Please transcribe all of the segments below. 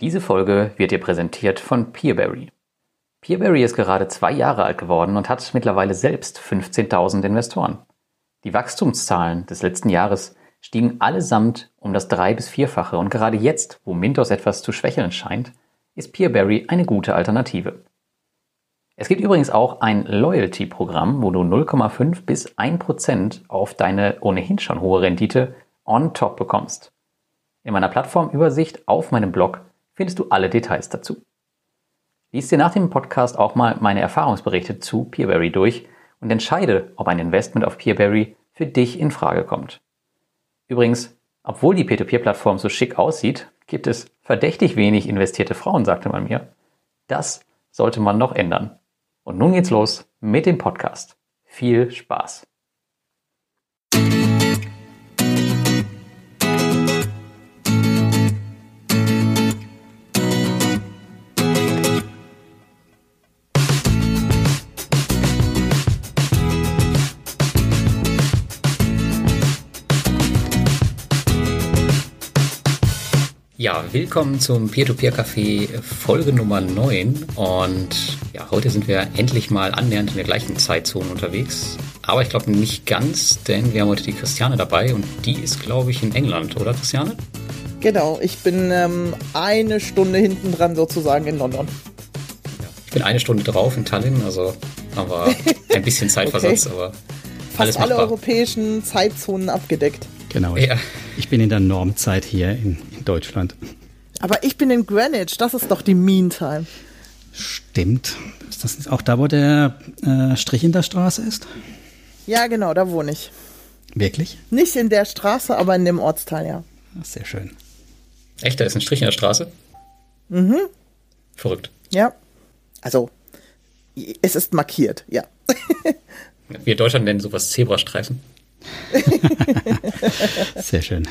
Diese Folge wird dir präsentiert von Peerberry. Peerberry ist gerade zwei Jahre alt geworden und hat mittlerweile selbst 15.000 Investoren. Die Wachstumszahlen des letzten Jahres stiegen allesamt um das drei- bis vierfache und gerade jetzt, wo Mintos etwas zu schwächeln scheint, ist Peerberry eine gute Alternative. Es gibt übrigens auch ein Loyalty-Programm, wo du 0,5 bis 1% auf deine ohnehin schon hohe Rendite on top bekommst. In meiner Plattformübersicht auf meinem Blog findest du alle Details dazu. Lies dir nach dem Podcast auch mal meine Erfahrungsberichte zu Peerberry durch und entscheide, ob ein Investment auf Peerberry für dich in Frage kommt. Übrigens, obwohl die Peer-to-Peer-Plattform so schick aussieht, gibt es verdächtig wenig investierte Frauen, sagte man mir. Das sollte man noch ändern. Und nun geht's los mit dem Podcast. Viel Spaß! Ja, willkommen zum Peer-to-Peer-Café Folge Nummer 9. Und ja, heute sind wir endlich mal annähernd in der gleichen Zeitzone unterwegs. Aber ich glaube nicht ganz, denn wir haben heute die Christiane dabei und die ist, glaube ich, in England, oder Christiane? Genau, ich bin ähm, eine Stunde hinten dran sozusagen in London. Ja, ich bin eine Stunde drauf in Tallinn, also haben wir ein bisschen Zeitversatz, okay. aber Fast alle europäischen Zeitzonen abgedeckt. Genau. Ich, ja. ich bin in der Normzeit hier in, in Deutschland. Aber ich bin in Greenwich, das ist doch die Meantime. Stimmt. Ist das auch da, wo der äh, Strich in der Straße ist? Ja, genau, da wohne ich. Wirklich? Nicht in der Straße, aber in dem Ortsteil, ja. Ach, sehr schön. Echt, da ist ein Strich in der Straße? Mhm. Verrückt. Ja. Also, es ist markiert, ja. Wir Deutschland nennen sowas Zebrastreifen. Sehr schön.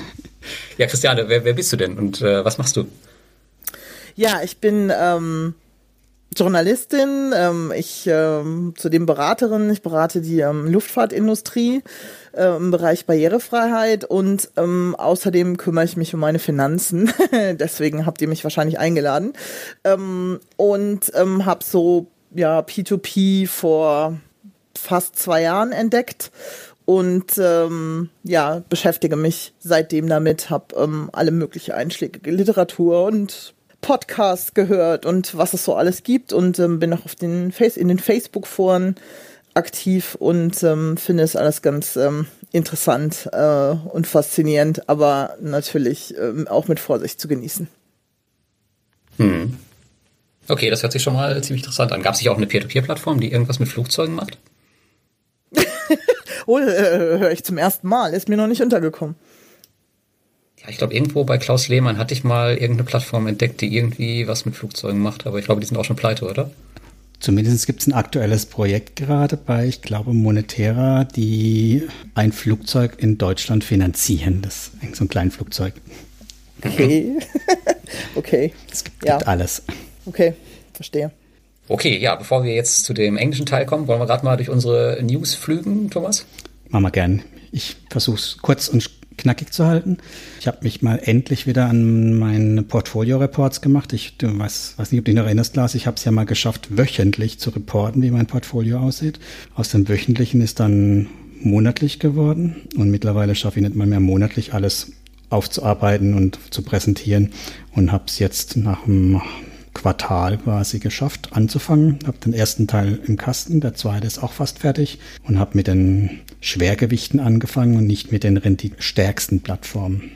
Ja, Christiane, wer, wer bist du denn und äh, was machst du? Ja, ich bin ähm, Journalistin, ähm, ich ähm, zudem Beraterin, ich berate die ähm, Luftfahrtindustrie äh, im Bereich Barrierefreiheit und ähm, außerdem kümmere ich mich um meine Finanzen. Deswegen habt ihr mich wahrscheinlich eingeladen. Ähm, und ähm, habe so ja P2P vor fast zwei Jahren entdeckt und ähm, ja, beschäftige mich seitdem damit, habe ähm, alle mögliche einschlägige Literatur und Podcasts gehört und was es so alles gibt und ähm, bin auch auf den Face in den Facebook-Foren aktiv und ähm, finde es alles ganz ähm, interessant äh, und faszinierend, aber natürlich ähm, auch mit Vorsicht zu genießen. Hm. Okay, das hört sich schon mal ziemlich interessant an. Gab es nicht auch eine Peer-to-Peer-Plattform, die irgendwas mit Flugzeugen macht? oh, äh, höre ich zum ersten Mal. Ist mir noch nicht untergekommen. Ja, ich glaube, irgendwo bei Klaus Lehmann hatte ich mal irgendeine Plattform entdeckt, die irgendwie was mit Flugzeugen macht, aber ich glaube, die sind auch schon pleite, oder? Zumindest gibt es ein aktuelles Projekt gerade bei, ich glaube, Monetera, die ein Flugzeug in Deutschland finanzieren. Das ist so ein kleines Flugzeug. Okay. okay. Es gibt, ja. gibt alles. Okay, verstehe. Okay, ja, bevor wir jetzt zu dem englischen Teil kommen, wollen wir gerade mal durch unsere News flügen, Thomas? Machen wir gern. Ich versuche es kurz und knackig zu halten. Ich habe mich mal endlich wieder an meine Portfolio-Reports gemacht. Ich weiß, weiß nicht, ob du dich noch erinnerst, Lars. Ich habe es ja mal geschafft, wöchentlich zu reporten, wie mein Portfolio aussieht. Aus dem wöchentlichen ist dann monatlich geworden und mittlerweile schaffe ich nicht mal mehr monatlich alles aufzuarbeiten und zu präsentieren und habe es jetzt nach einem Quartal quasi geschafft anzufangen. Habe den ersten Teil im Kasten, der zweite ist auch fast fertig und habe mit den Schwergewichten angefangen und nicht mit den renditestärksten Plattformen.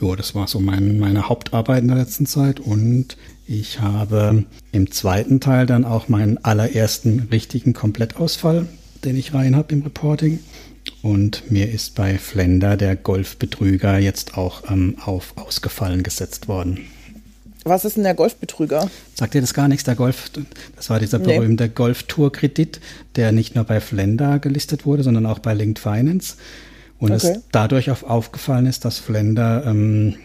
Ja, das war so mein, meine Hauptarbeit in der letzten Zeit und ich habe im zweiten Teil dann auch meinen allerersten richtigen Komplettausfall, den ich rein habe im Reporting. Und mir ist bei Flender der Golfbetrüger jetzt auch ähm, auf ausgefallen gesetzt worden. Was ist denn der Golfbetrüger? Sagt dir das gar nichts? Der Golf, das war dieser berühmte nee. Golf-Tour-Kredit, der nicht nur bei Flender gelistet wurde, sondern auch bei Linked Finance. Und okay. es dadurch auf, aufgefallen ist, dass Flender ähm,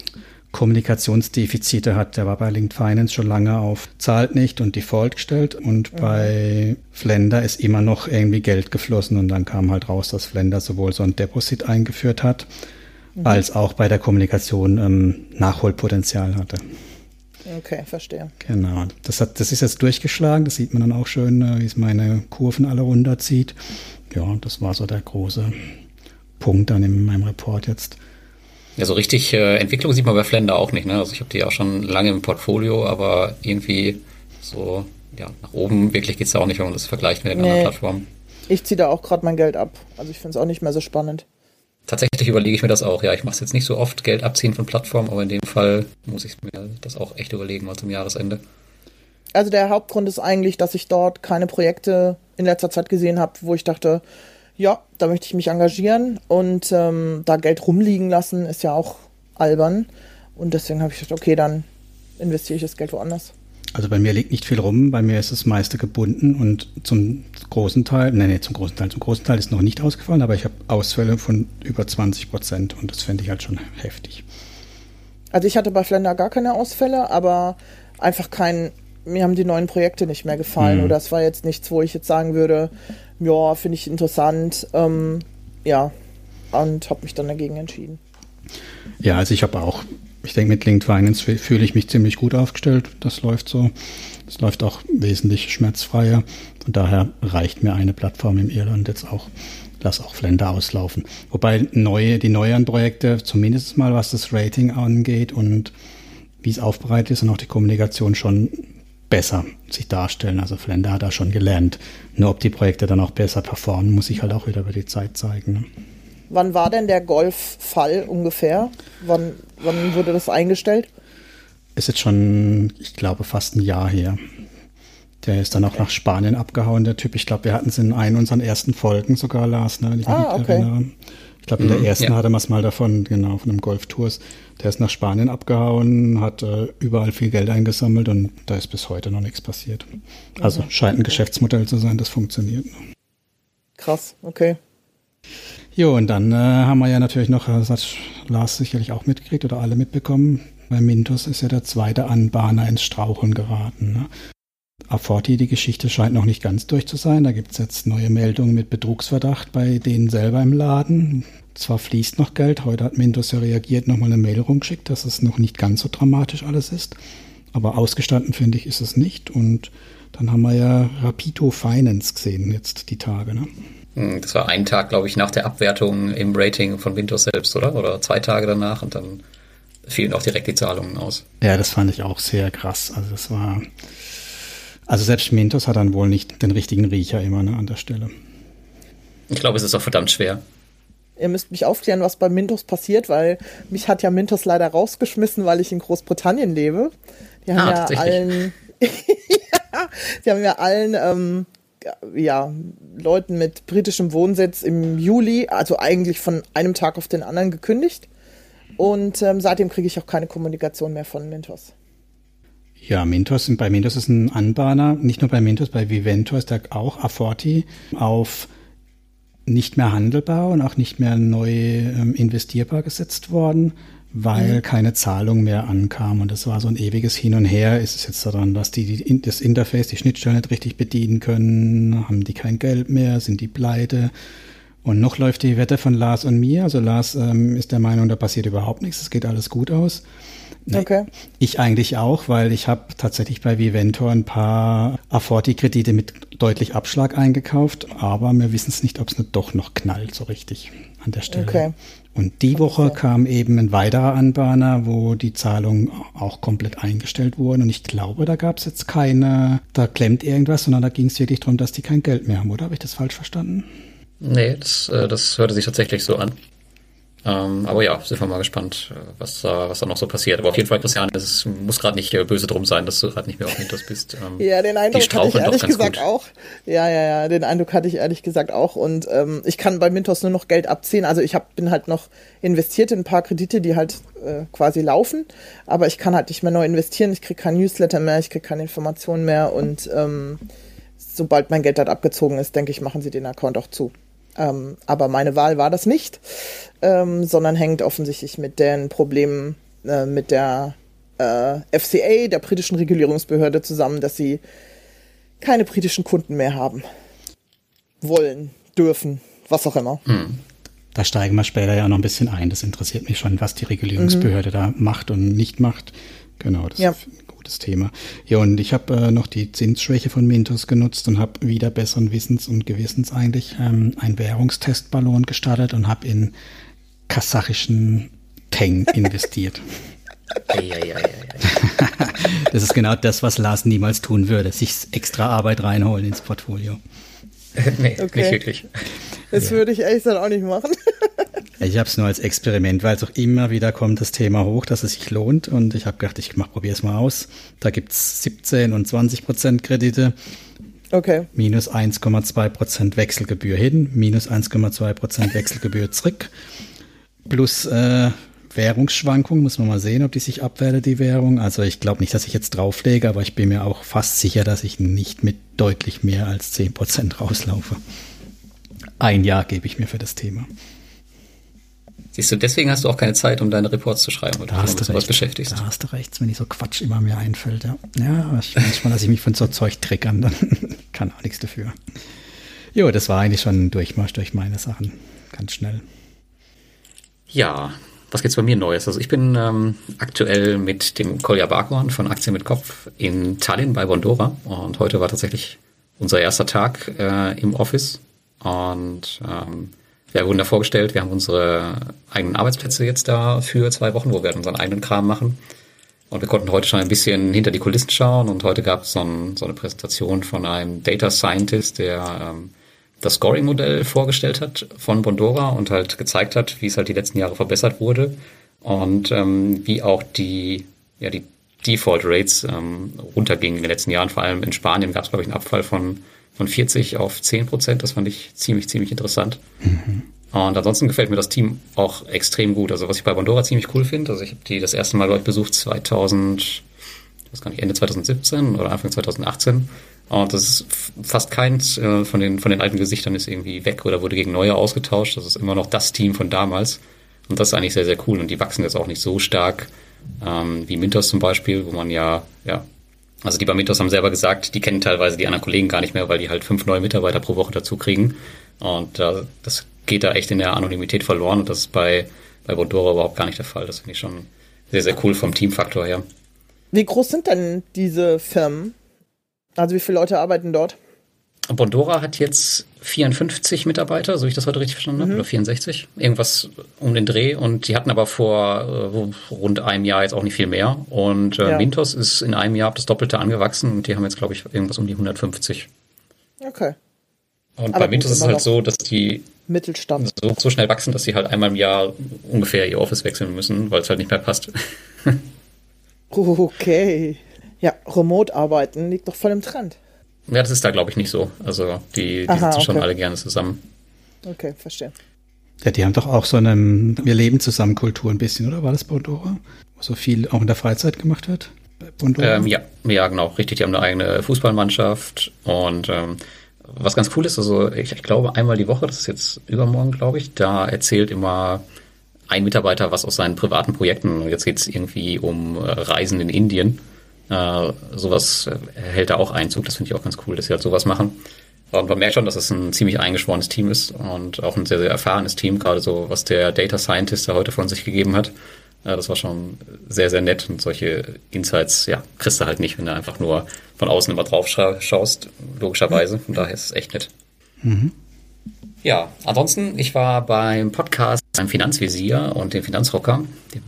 Kommunikationsdefizite hat. Der war bei Linked Finance schon lange auf zahlt nicht und Default gestellt und mhm. bei Flender ist immer noch irgendwie Geld geflossen und dann kam halt raus, dass Flender sowohl so ein Deposit eingeführt hat, mhm. als auch bei der Kommunikation ähm, Nachholpotenzial hatte. Okay, verstehe. Genau. Das, hat, das ist jetzt durchgeschlagen. Das sieht man dann auch schön, äh, wie es meine Kurven alle runterzieht. Ja, das war so der große Punkt dann in meinem Report jetzt. Ja, so richtig äh, Entwicklung sieht man bei Flender auch nicht. Ne? Also ich habe die auch schon lange im Portfolio, aber irgendwie so ja, nach oben wirklich geht es ja auch nicht, wenn man das vergleicht mit den nee. anderen Plattformen. Ich ziehe da auch gerade mein Geld ab. Also ich finde es auch nicht mehr so spannend. Tatsächlich überlege ich mir das auch. Ja, ich mache es jetzt nicht so oft, Geld abziehen von Plattformen, aber in dem Fall muss ich mir das auch echt überlegen, mal zum Jahresende. Also der Hauptgrund ist eigentlich, dass ich dort keine Projekte in letzter Zeit gesehen habe, wo ich dachte, ja, da möchte ich mich engagieren und ähm, da Geld rumliegen lassen ist ja auch albern. Und deswegen habe ich gedacht, okay, dann investiere ich das Geld woanders. Also bei mir liegt nicht viel rum, bei mir ist das meiste gebunden und zum großen Teil, nein, nee, zum großen Teil, zum großen Teil ist noch nicht ausgefallen, aber ich habe Ausfälle von über 20 Prozent und das fände ich halt schon heftig. Also ich hatte bei Flender gar keine Ausfälle, aber einfach kein, mir haben die neuen Projekte nicht mehr gefallen mhm. oder es war jetzt nichts, wo ich jetzt sagen würde, ja, finde ich interessant, ähm, ja, und habe mich dann dagegen entschieden. Ja, also ich habe auch ich denke, mit Linked Finance fühle ich mich ziemlich gut aufgestellt. Das läuft so. Das läuft auch wesentlich schmerzfreier. Von daher reicht mir eine Plattform im Irland jetzt auch. Lass auch Flender auslaufen. Wobei neue, die neueren Projekte, zumindest mal was das Rating angeht und wie es aufbereitet ist und auch die Kommunikation schon besser sich darstellen. Also Flender hat da schon gelernt. Nur ob die Projekte dann auch besser performen, muss sich halt auch wieder über die Zeit zeigen. Ne? Wann war denn der Golffall ungefähr? Wann, wann wurde das eingestellt? Ist jetzt schon, ich glaube, fast ein Jahr her. Der ist dann auch nach Spanien abgehauen, der Typ. Ich glaube, wir hatten es in einer unserer ersten Folgen sogar, Lars, ne, ich ah, okay. erinnere. Ich glaube, in der mhm, ersten ja. hatte man es mal davon, genau, von einem Golftours. Der ist nach Spanien abgehauen, hat äh, überall viel Geld eingesammelt und da ist bis heute noch nichts passiert. Also mhm. scheint ein Geschäftsmodell zu sein, das funktioniert. Krass, okay. Jo, und dann äh, haben wir ja natürlich noch, das hat Lars sicherlich auch mitgekriegt oder alle mitbekommen, bei Mintos ist ja der zweite Anbahner ins Straucheln geraten. Ne? Aforti, die Geschichte scheint noch nicht ganz durch zu sein. Da gibt es jetzt neue Meldungen mit Betrugsverdacht bei denen selber im Laden. Zwar fließt noch Geld, heute hat Mintos ja reagiert, nochmal eine Mail rumgeschickt, dass es noch nicht ganz so dramatisch alles ist. Aber ausgestanden, finde ich, ist es nicht. Und dann haben wir ja Rapido Finance gesehen, jetzt die Tage. Ne? Hm, das war ein Tag, glaube ich, nach der Abwertung im Rating von Windows selbst, oder? Oder zwei Tage danach und dann fielen auch direkt die Zahlungen aus. Ja, das fand ich auch sehr krass. Also das war, also selbst Mintos hat dann wohl nicht den richtigen Riecher immer ne, an der Stelle. Ich glaube, es ist auch verdammt schwer. Ihr müsst mich aufklären, was bei Mintos passiert, weil mich hat ja Mintos leider rausgeschmissen, weil ich in Großbritannien lebe. Die haben ah, ja allen, ja, die haben ja allen ähm, ja, Leuten mit britischem Wohnsitz im Juli, also eigentlich von einem Tag auf den anderen gekündigt. Und ähm, seitdem kriege ich auch keine Kommunikation mehr von Mintos. Ja, Mintos, bei Mintos ist ein Anbahner, nicht nur bei Mintos, bei Vivento ist da auch Aforti auf nicht mehr handelbar und auch nicht mehr neu ähm, investierbar gesetzt worden weil mhm. keine Zahlung mehr ankam. Und das war so ein ewiges Hin und Her. Ist es jetzt daran, dass die, die das Interface, die Schnittstelle nicht richtig bedienen können? Haben die kein Geld mehr? Sind die pleite? Und noch läuft die Wette von Lars und mir. Also Lars ähm, ist der Meinung, da passiert überhaupt nichts, es geht alles gut aus. Okay. Ich eigentlich auch, weil ich habe tatsächlich bei Viventor ein paar Afforti-Kredite mit deutlich Abschlag eingekauft, aber wir wissen es nicht, ob es nicht doch noch knallt so richtig an der Stelle. Okay. Und die Woche kam eben ein weiterer Anbahner, wo die Zahlungen auch komplett eingestellt wurden. Und ich glaube, da gab es jetzt keine, da klemmt irgendwas, sondern da ging es wirklich darum, dass die kein Geld mehr haben, oder? Habe ich das falsch verstanden? Nee, das, äh, das hörte sich tatsächlich so an. Ähm, aber ja, sind wir mal gespannt, äh, was da, was da noch so passiert. Aber auf jeden Fall, Christian, es muss gerade nicht böse drum sein, dass du gerade nicht mehr auf Mintos bist. Ähm, ja, den Eindruck hatte ich ehrlich gesagt gut. auch. Ja, ja, ja, den Eindruck hatte ich ehrlich gesagt auch. Und ähm, ich kann bei Mintos nur noch Geld abziehen. Also ich hab, bin halt noch investiert in ein paar Kredite, die halt äh, quasi laufen. Aber ich kann halt nicht mehr neu investieren. Ich kriege kein Newsletter mehr, ich kriege keine Informationen mehr. Und ähm, sobald mein Geld dort abgezogen ist, denke ich, machen sie den Account auch zu. Ähm, aber meine Wahl war das nicht, ähm, sondern hängt offensichtlich mit den Problemen äh, mit der äh, FCA, der britischen Regulierungsbehörde, zusammen, dass sie keine britischen Kunden mehr haben. Wollen, dürfen, was auch immer. Hm. Da steigen wir später ja noch ein bisschen ein. Das interessiert mich schon, was die Regulierungsbehörde mhm. da macht und nicht macht. Genau, das ja. ist ein gutes Thema. Ja, und ich habe äh, noch die Zinsschwäche von Mintos genutzt und habe wieder besseren Wissens und Gewissens eigentlich ähm, einen Währungstestballon gestartet und habe in kasachischen Teng investiert. das ist genau das, was Lars niemals tun würde, sich extra Arbeit reinholen ins Portfolio. nee, okay. nicht wirklich. Das ja. würde ich ehrlich gesagt auch nicht machen. ich habe es nur als Experiment, weil es auch immer wieder kommt das Thema hoch, dass es sich lohnt. Und ich habe gedacht, ich probiere es mal aus. Da gibt es 17 und 20 Prozent Kredite. Okay. Minus 1,2 Prozent Wechselgebühr hin, minus 1,2 Prozent Wechselgebühr zurück. Plus äh, Währungsschwankungen, muss man mal sehen, ob die sich abwertet, die Währung. Also ich glaube nicht, dass ich jetzt drauflege, aber ich bin mir auch fast sicher, dass ich nicht mit deutlich mehr als 10 Prozent rauslaufe. Ein Jahr gebe ich mir für das Thema. Siehst du, deswegen hast du auch keine Zeit, um deine Reports zu schreiben, weil da du dich mit beschäftigst. Da hast du recht, wenn ich so Quatsch immer mir einfällt. Ja, ja ich, manchmal lasse ich mich von so Zeug triggern, dann kann auch nichts dafür. Jo, das war eigentlich schon ein Durchmarsch durch meine Sachen. Ganz schnell. Ja, was gibt's bei mir Neues? Also ich bin ähm, aktuell mit dem Kolja Barkhorn von Aktien mit Kopf in Tallinn bei Bondora und heute war tatsächlich unser erster Tag äh, im Office und ähm, wir wurden da vorgestellt, wir haben unsere eigenen Arbeitsplätze jetzt da für zwei Wochen, wo wir unseren eigenen Kram machen. Und wir konnten heute schon ein bisschen hinter die Kulissen schauen und heute gab es so, ein, so, eine Präsentation von einem Data Scientist, der ähm, das Scoring-Modell vorgestellt hat von Bondora und halt gezeigt hat, wie es halt die letzten Jahre verbessert wurde und ähm, wie auch die, ja, die Default Rates ähm, runtergingen in den letzten Jahren. Vor allem in Spanien gab es, glaube ich, einen Abfall von von 40 auf 10 Prozent. Das fand ich ziemlich, ziemlich interessant. Mhm. Und ansonsten gefällt mir das Team auch extrem gut. Also was ich bei Bondora ziemlich cool finde, also ich habe die das erste Mal, glaube ich, besucht 2000, ich weiß gar nicht, Ende 2017 oder Anfang 2018. Und das ist fast keins äh, von, den, von den alten Gesichtern ist irgendwie weg oder wurde gegen neue ausgetauscht. Das ist immer noch das Team von damals. Und das ist eigentlich sehr, sehr cool. Und die wachsen jetzt auch nicht so stark ähm, wie Mintos zum Beispiel, wo man ja, ja also die bei Mythos haben selber gesagt, die kennen teilweise die anderen Kollegen gar nicht mehr, weil die halt fünf neue Mitarbeiter pro Woche dazu kriegen. Und äh, das geht da echt in der Anonymität verloren und das ist bei, bei Bondora überhaupt gar nicht der Fall. Das finde ich schon sehr, sehr cool vom Teamfaktor her. Wie groß sind denn diese Firmen? Also wie viele Leute arbeiten dort? Bondora hat jetzt 54 Mitarbeiter, so wie ich das heute richtig verstanden habe, mhm. oder 64, irgendwas um den Dreh. Und die hatten aber vor äh, rund einem Jahr jetzt auch nicht viel mehr. Und äh, ja. Mintos ist in einem Jahr das Doppelte angewachsen und die haben jetzt, glaube ich, irgendwas um die 150. Okay. Und aber bei Mintos ist es halt so, dass die Mittelstand so, so schnell wachsen, dass sie halt einmal im Jahr ungefähr ihr Office wechseln müssen, weil es halt nicht mehr passt. okay. Ja, Remote-Arbeiten liegt doch voll im Trend. Ja, das ist da, glaube ich, nicht so. Also die, die Aha, sitzen okay. schon alle gerne zusammen. Okay, verstehe. Ja, die haben doch auch so eine Wir leben zusammen Kultur ein bisschen, oder? War das Bondora? Wo so viel auch in der Freizeit gemacht wird? Ähm, ja, ja, genau, richtig. Die haben eine eigene Fußballmannschaft und ähm, was ganz cool ist, also ich, ich glaube einmal die Woche, das ist jetzt übermorgen, glaube ich, da erzählt immer ein Mitarbeiter was aus seinen privaten Projekten. Und jetzt geht es irgendwie um äh, Reisen in Indien. Äh, sowas äh, hält da auch Einzug. Das finde ich auch ganz cool, dass sie halt sowas machen. Und man merkt schon, dass es ein ziemlich eingeschworenes Team ist und auch ein sehr, sehr erfahrenes Team, gerade so, was der Data Scientist da heute von sich gegeben hat. Äh, das war schon sehr, sehr nett und solche Insights, ja, kriegst du halt nicht, wenn du einfach nur von außen immer drauf schaust, logischerweise. Von daher ist es echt nett. Mhm. Ja, ansonsten, ich war beim Podcast beim Finanzvisier und den Finanzrocker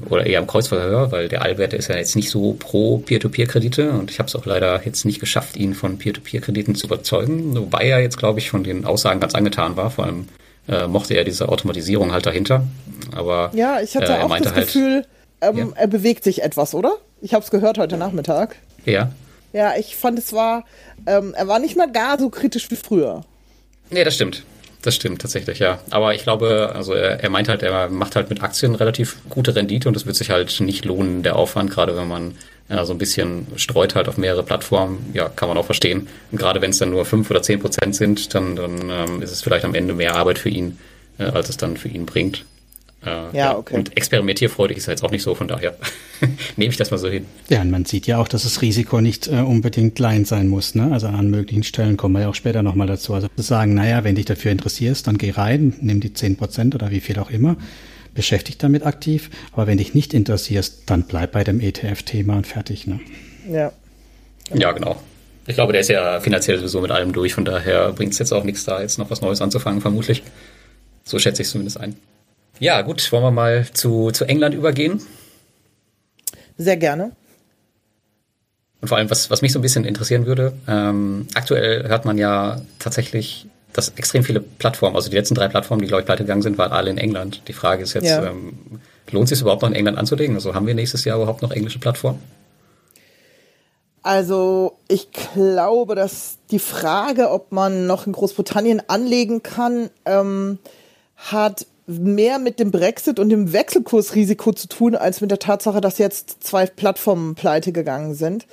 oder eher im Kreuzverhör, weil der Albert ist ja jetzt nicht so pro Peer-to-Peer-Kredite und ich habe es auch leider jetzt nicht geschafft, ihn von Peer-to-Peer-Krediten zu überzeugen, wobei er jetzt, glaube ich, von den Aussagen ganz angetan war. Vor allem äh, mochte er diese Automatisierung halt dahinter. Aber ja, ich hatte äh, auch das halt, Gefühl, ähm, ja. er bewegt sich etwas, oder? Ich habe es gehört heute Nachmittag. Ja. Ja, ich fand es war, ähm, er war nicht mehr gar so kritisch wie früher. Nee, das stimmt. Das stimmt tatsächlich, ja. Aber ich glaube, also er, er meint halt, er macht halt mit Aktien relativ gute Rendite und es wird sich halt nicht lohnen, der Aufwand, gerade wenn man ja, so ein bisschen streut halt auf mehrere Plattformen, ja, kann man auch verstehen. Und gerade wenn es dann nur fünf oder zehn Prozent sind, dann, dann ähm, ist es vielleicht am Ende mehr Arbeit für ihn, äh, als es dann für ihn bringt. Äh, ja, okay. Und experimentierfreudig ist er jetzt auch nicht so, von daher nehme ich das mal so hin. Ja, und man sieht ja auch, dass das Risiko nicht äh, unbedingt klein sein muss. Ne? Also an möglichen Stellen kommen wir ja auch später nochmal dazu. Also zu sagen, naja, wenn dich dafür interessierst, dann geh rein, nimm die 10 Prozent oder wie viel auch immer, beschäftigt damit aktiv. Aber wenn dich nicht interessierst, dann bleib bei dem ETF-Thema und fertig. Ne? Ja. Ja, genau. Ich glaube, der ist ja finanziell sowieso mit allem durch, von daher bringt es jetzt auch nichts da, jetzt noch was Neues anzufangen, vermutlich. So schätze ich es zumindest ein. Ja, gut, wollen wir mal zu, zu England übergehen? Sehr gerne. Und vor allem, was, was mich so ein bisschen interessieren würde, ähm, aktuell hört man ja tatsächlich, dass extrem viele Plattformen, also die letzten drei Plattformen, die, glaube ich, pleite gegangen sind, waren alle in England. Die Frage ist jetzt, ja. ähm, lohnt es sich überhaupt noch in England anzulegen? Also haben wir nächstes Jahr überhaupt noch englische Plattformen? Also ich glaube, dass die Frage, ob man noch in Großbritannien anlegen kann, ähm, hat mehr mit dem Brexit und dem Wechselkursrisiko zu tun, als mit der Tatsache, dass jetzt zwei Plattformen pleite gegangen sind.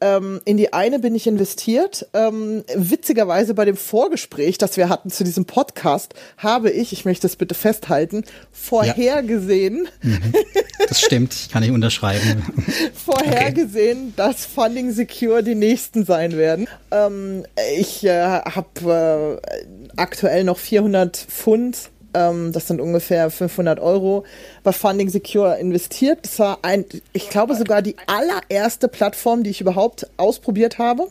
Ähm, in die eine bin ich investiert. Ähm, witzigerweise bei dem Vorgespräch, das wir hatten zu diesem Podcast, habe ich, ich möchte das bitte festhalten, vorhergesehen. Ja. Mhm. Das stimmt, kann ich unterschreiben. vorhergesehen, okay. dass Funding Secure die nächsten sein werden. Ähm, ich äh, habe äh, aktuell noch 400 Pfund ähm, das sind ungefähr 500 Euro, bei Funding Secure investiert. Das war ein, ich glaube sogar die allererste Plattform, die ich überhaupt ausprobiert habe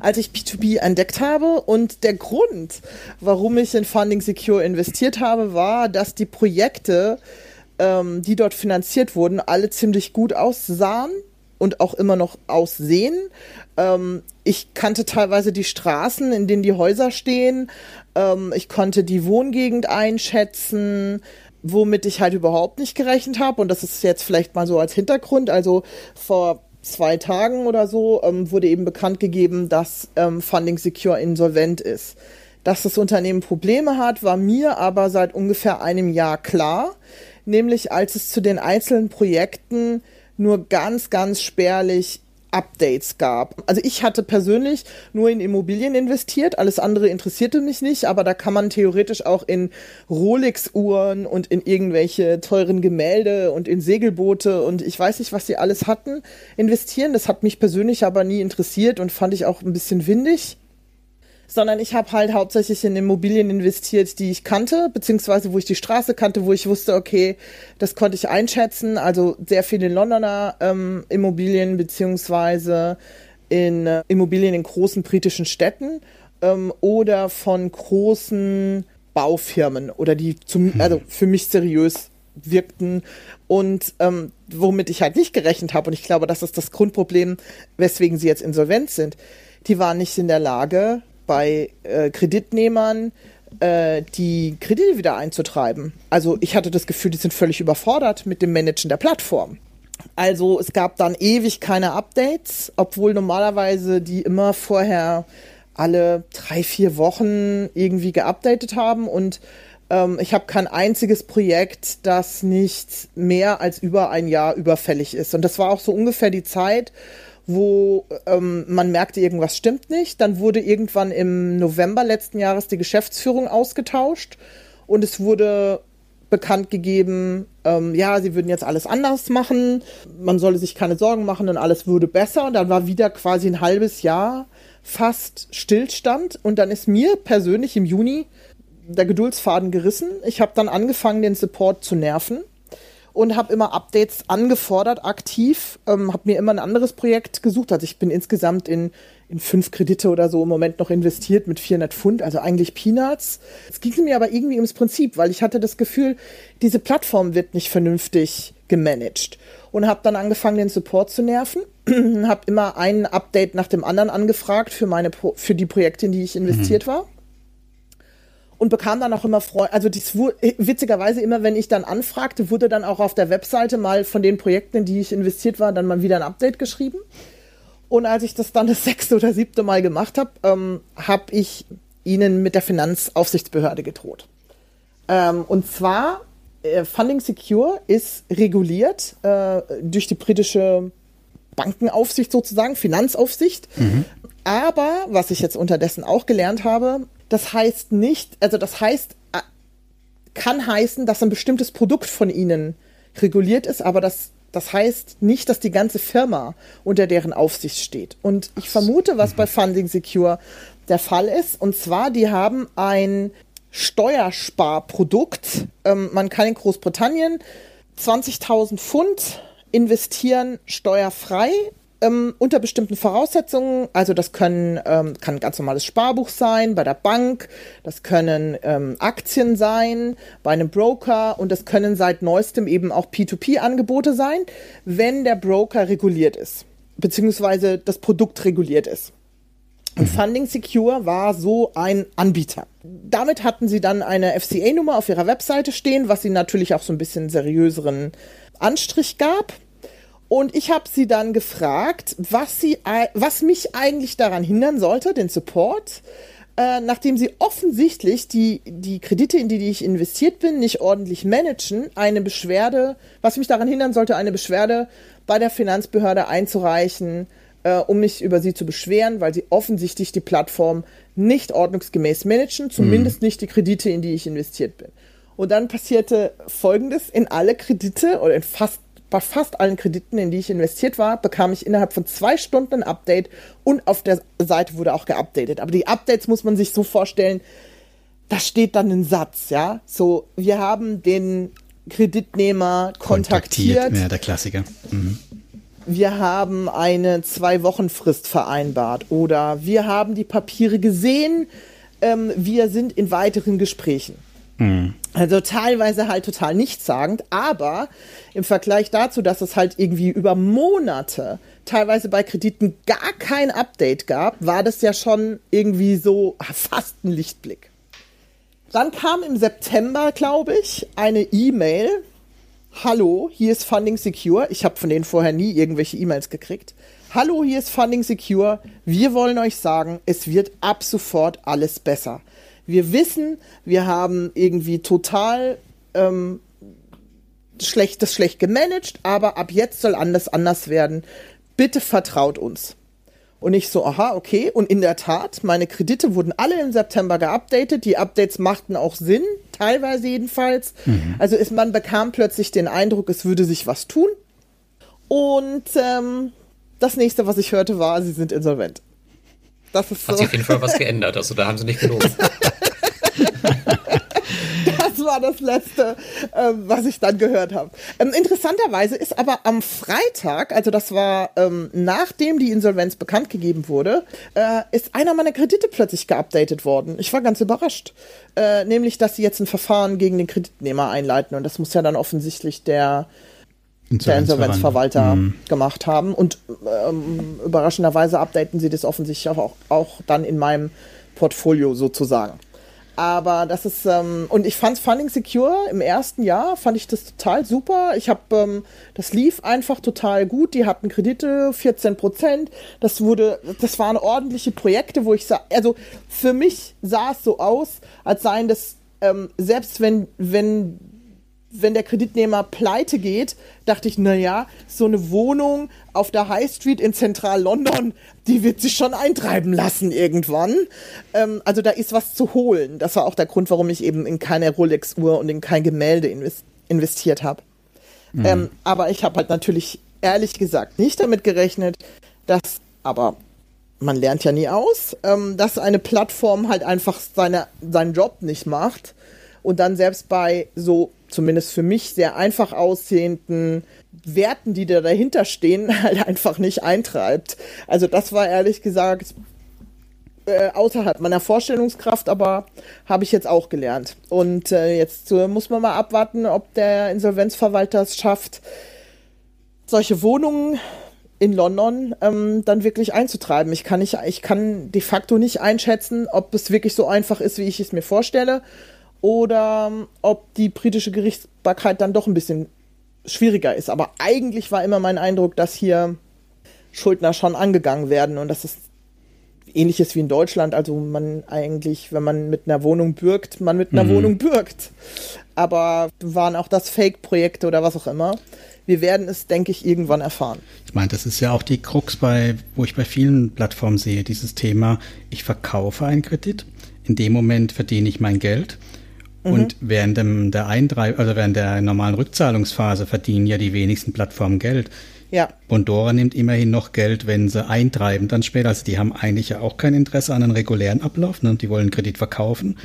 als ich P2B entdeckt habe. Und der Grund, warum ich in Funding Secure investiert habe, war, dass die Projekte, ähm, die dort finanziert wurden, alle ziemlich gut aussahen und auch immer noch aussehen. Ähm, ich kannte teilweise die Straßen, in denen die Häuser stehen. Ähm, ich konnte die Wohngegend einschätzen, womit ich halt überhaupt nicht gerechnet habe. Und das ist jetzt vielleicht mal so als Hintergrund. Also vor zwei Tagen oder so ähm, wurde eben bekannt gegeben, dass ähm, Funding Secure insolvent ist. Dass das Unternehmen Probleme hat, war mir aber seit ungefähr einem Jahr klar. Nämlich als es zu den einzelnen Projekten nur ganz, ganz spärlich Updates gab. Also ich hatte persönlich nur in Immobilien investiert, alles andere interessierte mich nicht, aber da kann man theoretisch auch in Rolex-Uhren und in irgendwelche teuren Gemälde und in Segelboote und ich weiß nicht, was sie alles hatten, investieren. Das hat mich persönlich aber nie interessiert und fand ich auch ein bisschen windig sondern ich habe halt hauptsächlich in Immobilien investiert, die ich kannte, beziehungsweise wo ich die Straße kannte, wo ich wusste, okay, das konnte ich einschätzen. Also sehr viele Londoner ähm, Immobilien, beziehungsweise in äh, Immobilien in großen britischen Städten ähm, oder von großen Baufirmen oder die zum, hm. also für mich seriös wirkten und ähm, womit ich halt nicht gerechnet habe. Und ich glaube, das ist das Grundproblem, weswegen sie jetzt insolvent sind. Die waren nicht in der Lage, bei äh, Kreditnehmern äh, die Kredite wieder einzutreiben. Also ich hatte das Gefühl, die sind völlig überfordert mit dem Managen der Plattform. Also es gab dann ewig keine Updates, obwohl normalerweise die immer vorher alle drei, vier Wochen irgendwie geupdatet haben und ähm, ich habe kein einziges Projekt, das nicht mehr als über ein Jahr überfällig ist. Und das war auch so ungefähr die Zeit, wo ähm, man merkte, irgendwas stimmt nicht. Dann wurde irgendwann im November letzten Jahres die Geschäftsführung ausgetauscht und es wurde bekannt gegeben, ähm, ja, sie würden jetzt alles anders machen, man solle sich keine Sorgen machen und alles würde besser. Und dann war wieder quasi ein halbes Jahr fast Stillstand und dann ist mir persönlich im Juni der Geduldsfaden gerissen. Ich habe dann angefangen, den Support zu nerven und habe immer Updates angefordert, aktiv, ähm, habe mir immer ein anderes Projekt gesucht. Also ich bin insgesamt in, in fünf Kredite oder so im Moment noch investiert mit 400 Pfund, also eigentlich Peanuts. Es ging mir aber irgendwie ums Prinzip, weil ich hatte das Gefühl, diese Plattform wird nicht vernünftig gemanagt und habe dann angefangen, den Support zu nerven. habe immer ein Update nach dem anderen angefragt für meine für die Projekte, in die ich investiert mhm. war und bekam dann auch immer Freunde, also das witzigerweise immer, wenn ich dann anfragte, wurde dann auch auf der Webseite mal von den Projekten, in die ich investiert war, dann mal wieder ein Update geschrieben. Und als ich das dann das sechste oder siebte Mal gemacht habe, ähm, habe ich ihnen mit der Finanzaufsichtsbehörde gedroht. Ähm, und zwar, äh, Funding Secure ist reguliert äh, durch die britische Bankenaufsicht sozusagen, Finanzaufsicht. Mhm. Aber, was ich jetzt unterdessen auch gelernt habe, das heißt nicht, also das heißt, äh, kann heißen, dass ein bestimmtes Produkt von ihnen reguliert ist, aber das, das heißt nicht, dass die ganze Firma unter deren Aufsicht steht. Und ich vermute, was bei Funding Secure der Fall ist, und zwar, die haben ein Steuersparprodukt. Ähm, man kann in Großbritannien 20.000 Pfund investieren steuerfrei ähm, unter bestimmten Voraussetzungen. Also das können ähm, kann ein ganz normales Sparbuch sein bei der Bank, das können ähm, Aktien sein bei einem Broker und das können seit neuestem eben auch P2P-Angebote sein, wenn der Broker reguliert ist beziehungsweise das Produkt reguliert ist. Und mhm. Funding Secure war so ein Anbieter. Damit hatten sie dann eine FCA-Nummer auf ihrer Webseite stehen, was ihnen natürlich auch so ein bisschen seriöseren Anstrich gab. Und ich habe sie dann gefragt, was, sie, was mich eigentlich daran hindern sollte, den Support, äh, nachdem sie offensichtlich die, die Kredite, in die, die ich investiert bin, nicht ordentlich managen, eine Beschwerde, was mich daran hindern sollte, eine Beschwerde bei der Finanzbehörde einzureichen, äh, um mich über sie zu beschweren, weil sie offensichtlich die Plattform nicht ordnungsgemäß managen, zumindest mhm. nicht die Kredite, in die ich investiert bin. Und dann passierte Folgendes, in alle Kredite oder in fast bei fast allen Krediten, in die ich investiert war, bekam ich innerhalb von zwei Stunden ein Update und auf der Seite wurde auch geupdatet. Aber die Updates muss man sich so vorstellen, da steht dann ein Satz, ja, so, wir haben den Kreditnehmer kontaktiert. kontaktiert. Ja, der Klassiker. Mhm. Wir haben eine Zwei-Wochen-Frist vereinbart oder wir haben die Papiere gesehen, ähm, wir sind in weiteren Gesprächen. Mhm. Also teilweise halt total nichtssagend, aber im Vergleich dazu, dass es halt irgendwie über Monate teilweise bei Krediten gar kein Update gab, war das ja schon irgendwie so fast ein Lichtblick. Dann kam im September, glaube ich, eine E-Mail. Hallo, hier ist Funding Secure. Ich habe von denen vorher nie irgendwelche E-Mails gekriegt. Hallo, hier ist Funding Secure. Wir wollen euch sagen, es wird ab sofort alles besser. Wir wissen, wir haben irgendwie total ähm, schlecht, das schlecht gemanagt, aber ab jetzt soll alles anders werden. Bitte vertraut uns. Und ich so, aha, okay. Und in der Tat, meine Kredite wurden alle im September geupdatet. Die Updates machten auch Sinn, teilweise jedenfalls. Mhm. Also ist, man bekam plötzlich den Eindruck, es würde sich was tun. Und ähm, das nächste, was ich hörte, war, sie sind insolvent. Das ist Hat so. sich auf jeden Fall was geändert. Also da haben sie nicht gelogen. das war das Letzte, äh, was ich dann gehört habe. Ähm, interessanterweise ist aber am Freitag, also das war ähm, nachdem die Insolvenz bekannt gegeben wurde, äh, ist einer meiner Kredite plötzlich geupdatet worden. Ich war ganz überrascht. Äh, nämlich, dass sie jetzt ein Verfahren gegen den Kreditnehmer einleiten. Und das muss ja dann offensichtlich der der Insolvenzverwalter mhm. gemacht haben. Und ähm, überraschenderweise updaten sie das offensichtlich auch, auch dann in meinem Portfolio sozusagen. Aber das ist, ähm, und ich fand Funding Secure im ersten Jahr, fand ich das total super. Ich habe, ähm, das lief einfach total gut. Die hatten Kredite, 14 Prozent. Das wurde, das waren ordentliche Projekte, wo ich sah, also für mich sah es so aus, als seien das, ähm, selbst wenn, wenn wenn der Kreditnehmer pleite geht, dachte ich, na ja, so eine Wohnung auf der High Street in Zentral-London, die wird sich schon eintreiben lassen irgendwann. Ähm, also da ist was zu holen. Das war auch der Grund, warum ich eben in keine Rolex-Uhr und in kein Gemälde invest investiert habe. Mhm. Ähm, aber ich habe halt natürlich ehrlich gesagt nicht damit gerechnet, dass, aber man lernt ja nie aus, ähm, dass eine Plattform halt einfach seine, seinen Job nicht macht und dann selbst bei so zumindest für mich sehr einfach aussehenden Werten, die da dahinter stehen, halt einfach nicht eintreibt. Also das war ehrlich gesagt äh, außerhalb meiner Vorstellungskraft, aber habe ich jetzt auch gelernt. Und äh, jetzt äh, muss man mal abwarten, ob der Insolvenzverwalter es schafft, solche Wohnungen in London ähm, dann wirklich einzutreiben. Ich kann nicht, ich kann de facto nicht einschätzen, ob es wirklich so einfach ist, wie ich es mir vorstelle oder ähm, ob die britische Gerichtsbarkeit dann doch ein bisschen schwieriger ist. Aber eigentlich war immer mein Eindruck, dass hier Schuldner schon angegangen werden und das ist ähnliches wie in Deutschland. Also man eigentlich, wenn man mit einer Wohnung bürgt, man mit einer mhm. Wohnung bürgt. Aber waren auch das Fake-Projekte oder was auch immer. Wir werden es, denke ich, irgendwann erfahren. Ich meine, das ist ja auch die Krux bei, wo ich bei vielen Plattformen sehe, dieses Thema, ich verkaufe einen Kredit, in dem Moment verdiene ich mein Geld und mhm. während dem, der Eintreib also während der normalen Rückzahlungsphase verdienen ja die wenigsten Plattformen Geld. Ja. Bondora nimmt immerhin noch Geld, wenn sie eintreiben dann später. Also die haben eigentlich ja auch kein Interesse an einem regulären Ablauf. Ne? Die wollen Kredit verkaufen.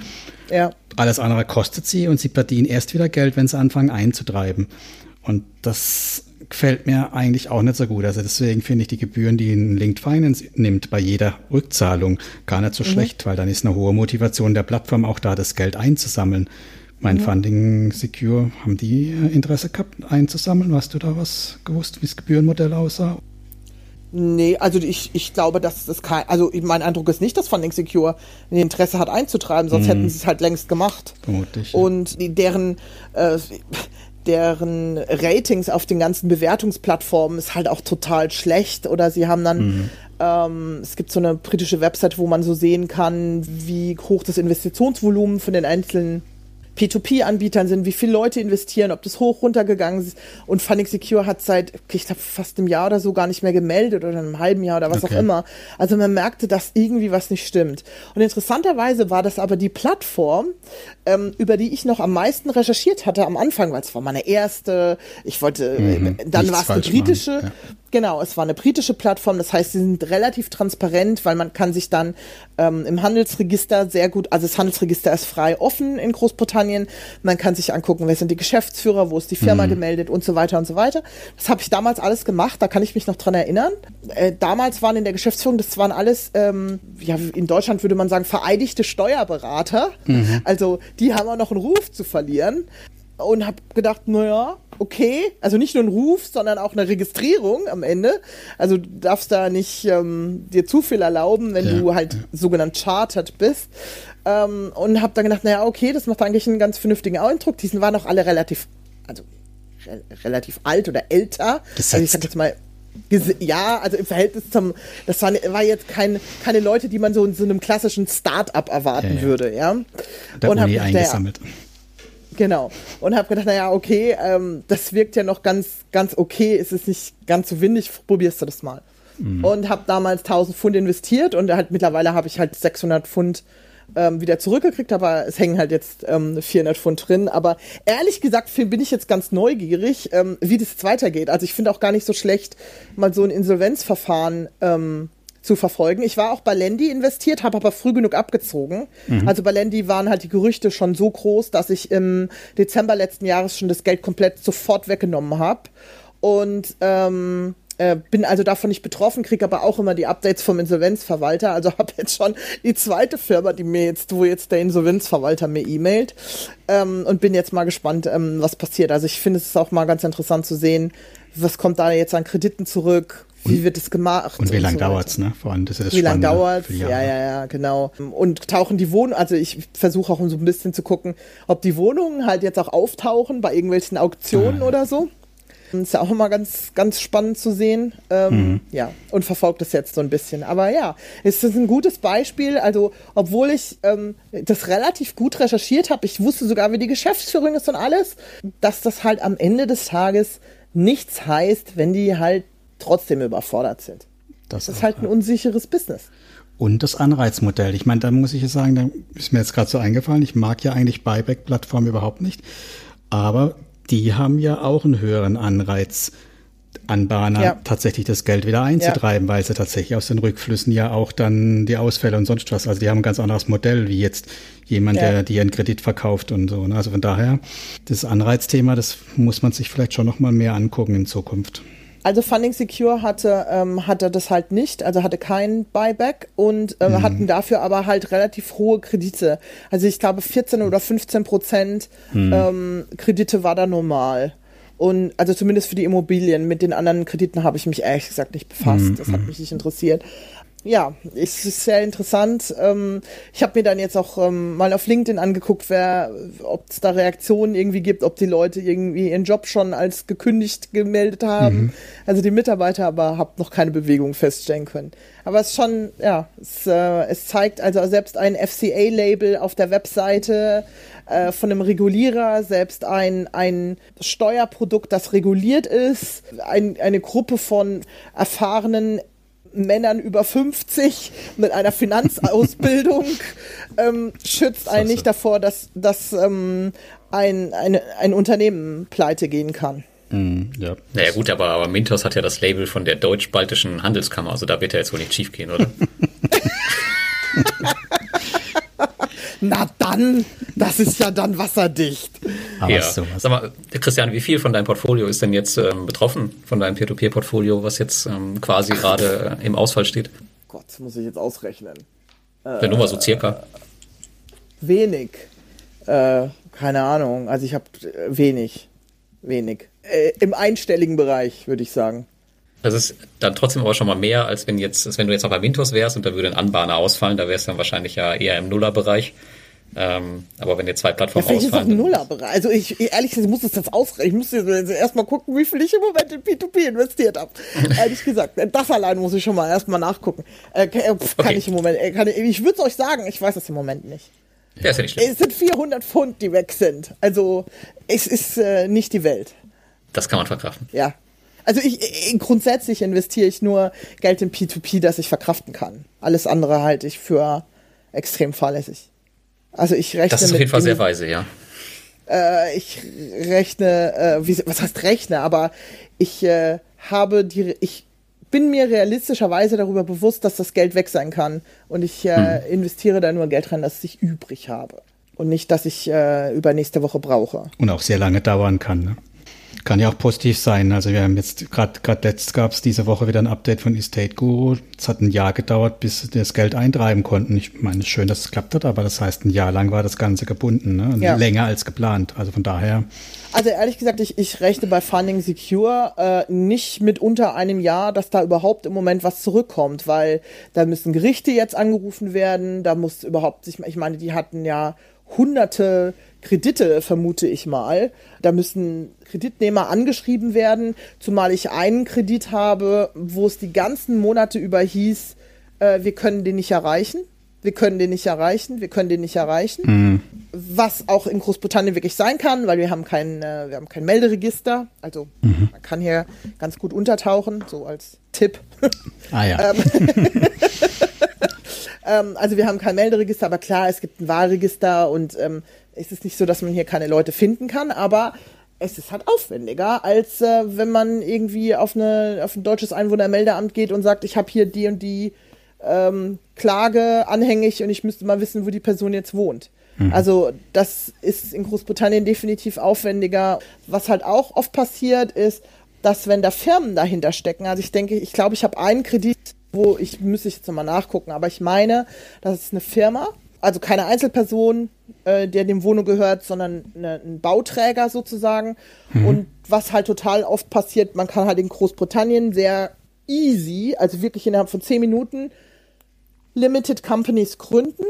Ja. Alles andere kostet sie und sie verdienen erst wieder Geld, wenn sie anfangen einzutreiben. Und das gefällt mir eigentlich auch nicht so gut. Also deswegen finde ich die Gebühren, die ein Linked Finance nimmt bei jeder Rückzahlung, gar nicht so mhm. schlecht, weil dann ist eine hohe Motivation der Plattform auch da, das Geld einzusammeln. Mein mhm. Funding Secure, haben die Interesse gehabt, einzusammeln? Hast du da was gewusst, wie das Gebührenmodell aussah? Nee, also ich, ich glaube, dass das kein, also mein Eindruck ist nicht, dass Funding Secure ein Interesse hat einzutreiben, sonst mhm. hätten sie es halt längst gemacht. Vermutlich. Ja. Und deren, äh, deren Ratings auf den ganzen Bewertungsplattformen ist halt auch total schlecht oder sie haben dann mhm. ähm, es gibt so eine britische Website, wo man so sehen kann, wie hoch das Investitionsvolumen von den einzelnen P2P-Anbietern sind, wie viele Leute investieren, ob das hoch runtergegangen ist. Und Funding Secure hat seit, ich glaube, fast einem Jahr oder so gar nicht mehr gemeldet oder einem halben Jahr oder was okay. auch immer. Also man merkte, dass irgendwie was nicht stimmt. Und interessanterweise war das aber die Plattform, ähm, über die ich noch am meisten recherchiert hatte am Anfang, weil es war meine erste, ich wollte, mhm. äh, dann war es eine britische, ja. Genau, es war eine britische Plattform, das heißt, sie sind relativ transparent, weil man kann sich dann ähm, im Handelsregister sehr gut, also das Handelsregister ist frei offen in Großbritannien, man kann sich angucken, wer sind die Geschäftsführer, wo ist die Firma mhm. gemeldet und so weiter und so weiter. Das habe ich damals alles gemacht, da kann ich mich noch dran erinnern. Äh, damals waren in der Geschäftsführung, das waren alles, ähm, ja, in Deutschland würde man sagen, vereidigte Steuerberater. Mhm. Also die haben auch noch einen Ruf zu verlieren und habe gedacht, naja, okay, also nicht nur ein Ruf, sondern auch eine Registrierung am Ende. Also du darfst da nicht ähm, dir zu viel erlauben, wenn ja, du halt ja. sogenannt chartered bist. Ähm, und habe dann gedacht, naja, okay, das macht eigentlich einen ganz vernünftigen Eindruck. Die waren auch alle relativ, also re relativ alt oder älter. Gesetzt. Also ich sag jetzt mal ja, also im Verhältnis zum, das war, war jetzt kein, keine Leute, die man so in so einem klassischen Start-up erwarten ja, ja. würde, ja. Der und Uni eingesammelt. Der, Genau. Und habe gedacht, naja, okay, ähm, das wirkt ja noch ganz, ganz okay, es ist nicht ganz so windig, probierst du das mal. Mhm. Und habe damals 1000 Pfund investiert und halt mittlerweile habe ich halt 600 Pfund ähm, wieder zurückgekriegt, aber es hängen halt jetzt ähm, 400 Pfund drin. Aber ehrlich gesagt bin ich jetzt ganz neugierig, ähm, wie das jetzt weitergeht. Also ich finde auch gar nicht so schlecht, mal so ein Insolvenzverfahren ähm, zu verfolgen. Ich war auch bei Lendi investiert, habe aber früh genug abgezogen. Mhm. Also bei Lendi waren halt die Gerüchte schon so groß, dass ich im Dezember letzten Jahres schon das Geld komplett sofort weggenommen habe. Und ähm, äh, bin also davon nicht betroffen, kriege aber auch immer die Updates vom Insolvenzverwalter. Also habe jetzt schon die zweite Firma, die mir jetzt, wo jetzt der Insolvenzverwalter mir e-mailt ähm, und bin jetzt mal gespannt, ähm, was passiert. Also ich finde es auch mal ganz interessant zu sehen, was kommt da jetzt an Krediten zurück, wie wird es gemacht? Und wie lange so dauert es, ne? Vor allem, das ist Wie lange dauert es? Ja, ja, ja, genau. Und tauchen die Wohnungen, also ich versuche auch so ein bisschen zu gucken, ob die Wohnungen halt jetzt auch auftauchen bei irgendwelchen Auktionen ah, oder so. Das ist ja auch immer ganz, ganz spannend zu sehen. Ähm, mhm. Ja, und verfolgt das jetzt so ein bisschen. Aber ja, es ist ein gutes Beispiel. Also, obwohl ich ähm, das relativ gut recherchiert habe, ich wusste sogar, wie die Geschäftsführung ist und alles, dass das halt am Ende des Tages nichts heißt, wenn die halt trotzdem überfordert sind. Das, das ist halt ein unsicheres Business. Und das Anreizmodell. Ich meine, da muss ich jetzt sagen, da ist mir jetzt gerade so eingefallen, ich mag ja eigentlich Buyback-Plattformen überhaupt nicht. Aber die haben ja auch einen höheren Anreiz an Bahner ja. tatsächlich das Geld wieder einzutreiben, ja. weil sie tatsächlich aus den Rückflüssen ja auch dann die Ausfälle und sonst was. Also die haben ein ganz anderes Modell wie jetzt jemand, ja. der dir einen Kredit verkauft und so. Ne? Also von daher, das Anreizthema, das muss man sich vielleicht schon noch mal mehr angucken in Zukunft. Also Funding Secure hatte, ähm, hatte das halt nicht, also hatte kein Buyback und äh, mhm. hatten dafür aber halt relativ hohe Kredite. Also ich glaube 14 oder 15 Prozent mhm. ähm, Kredite war da normal. Und also zumindest für die Immobilien. Mit den anderen Krediten habe ich mich ehrlich gesagt nicht befasst. Mhm. Das hat mich nicht interessiert ja, es ist sehr interessant. Ähm, ich habe mir dann jetzt auch ähm, mal auf LinkedIn angeguckt, wer, ob es da Reaktionen irgendwie gibt, ob die Leute irgendwie ihren Job schon als gekündigt gemeldet haben. Mhm. Also die Mitarbeiter, aber habe noch keine Bewegung feststellen können. Aber es ist schon, ja, es, äh, es zeigt also selbst ein FCA-Label auf der Webseite äh, von einem Regulierer, selbst ein, ein Steuerprodukt, das reguliert ist, ein, eine Gruppe von erfahrenen Männern über 50 mit einer Finanzausbildung ähm, schützt einen nicht davor, dass, dass ähm, ein, eine, ein Unternehmen pleite gehen kann. Mm, ja. Naja gut, aber, aber Mintos hat ja das Label von der deutsch-baltischen Handelskammer, also da wird er jetzt wohl nicht schief gehen, oder? Na dann, das ist ja dann wasserdicht. Aber ja. sowas. Sag mal, Christian, wie viel von deinem Portfolio ist denn jetzt ähm, betroffen, von deinem Peer-to-Peer-Portfolio, was jetzt ähm, quasi gerade äh, im Ausfall steht? Gott, muss ich jetzt ausrechnen. Ja, nur mal so circa. Wenig. Äh, keine Ahnung. Also ich habe äh, wenig. Wenig. Äh, Im einstelligen Bereich, würde ich sagen. Das ist dann trotzdem aber schon mal mehr, als wenn jetzt, als wenn du jetzt noch bei Mintos wärst und da würde ein Anbahner ausfallen, da wärst du dann wahrscheinlich ja eher im Nullerbereich. Ähm, aber wenn jetzt zwei Plattformen ja, ausfallen. Ist Nullerbereich. Also ich, ehrlich gesagt, ich muss das jetzt ausrechnen. Ich muss jetzt erstmal gucken, wie viel ich im Moment in P2P investiert habe. ehrlich gesagt. Das allein muss ich schon mal erstmal nachgucken. Äh, kann okay. ich im Moment, äh, kann ich, ich würde es euch sagen, ich weiß das im Moment nicht. Ja, ist ja nicht schlimm. Es sind 400 Pfund, die weg sind. Also es ist äh, nicht die Welt. Das kann man verkraften. Ja. Also ich, ich grundsätzlich investiere ich nur Geld in P2P, das ich verkraften kann. Alles andere halte ich für extrem fahrlässig. Also ich rechne. Das ist auf jeden Fall sehr weise, ja. Äh, ich rechne, äh, wie, was heißt rechne, aber ich äh, habe die, ich bin mir realistischerweise darüber bewusst, dass das Geld weg sein kann. Und ich äh, hm. investiere da nur Geld rein, das ich übrig habe. Und nicht, dass ich äh, über nächste Woche brauche. Und auch sehr lange dauern kann. Ne? Kann ja auch positiv sein. Also wir haben jetzt gerade gerade letzt gab es diese Woche wieder ein Update von Estate Guru. Es hat ein Jahr gedauert, bis sie das Geld eintreiben konnten. Ich meine, schön, dass es geklappt hat, aber das heißt, ein Jahr lang war das Ganze gebunden, ne? Ja. länger als geplant. Also von daher. Also ehrlich gesagt, ich, ich rechne bei Funding Secure äh, nicht mit unter einem Jahr, dass da überhaupt im Moment was zurückkommt, weil da müssen Gerichte jetzt angerufen werden, da muss überhaupt sich, ich meine, die hatten ja hunderte Kredite, vermute ich mal. Da müssen Kreditnehmer angeschrieben werden, zumal ich einen Kredit habe, wo es die ganzen Monate über hieß, äh, wir können den nicht erreichen. Wir können den nicht erreichen, wir können den nicht erreichen. Mhm. Was auch in Großbritannien wirklich sein kann, weil wir haben kein, äh, wir haben kein Melderegister. Also mhm. man kann hier ganz gut untertauchen, so als Tipp. Ah ja. Ähm, ähm, also wir haben kein Melderegister, aber klar, es gibt ein Wahlregister und ähm, es ist nicht so, dass man hier keine Leute finden kann, aber es ist halt aufwendiger, als äh, wenn man irgendwie auf, eine, auf ein deutsches Einwohnermeldeamt geht und sagt, ich habe hier die und die ähm, Klage anhängig und ich müsste mal wissen, wo die Person jetzt wohnt. Mhm. Also das ist in Großbritannien definitiv aufwendiger. Was halt auch oft passiert ist, dass wenn da Firmen dahinter stecken, also ich denke, ich glaube, ich habe einen Kredit, wo ich müsste ich jetzt nochmal nachgucken, aber ich meine, das ist eine Firma, also keine Einzelperson, äh, der dem Wohnung gehört, sondern eine, ein Bauträger sozusagen. Mhm. Und was halt total oft passiert, man kann halt in Großbritannien sehr easy, also wirklich innerhalb von zehn Minuten, Limited Companies gründen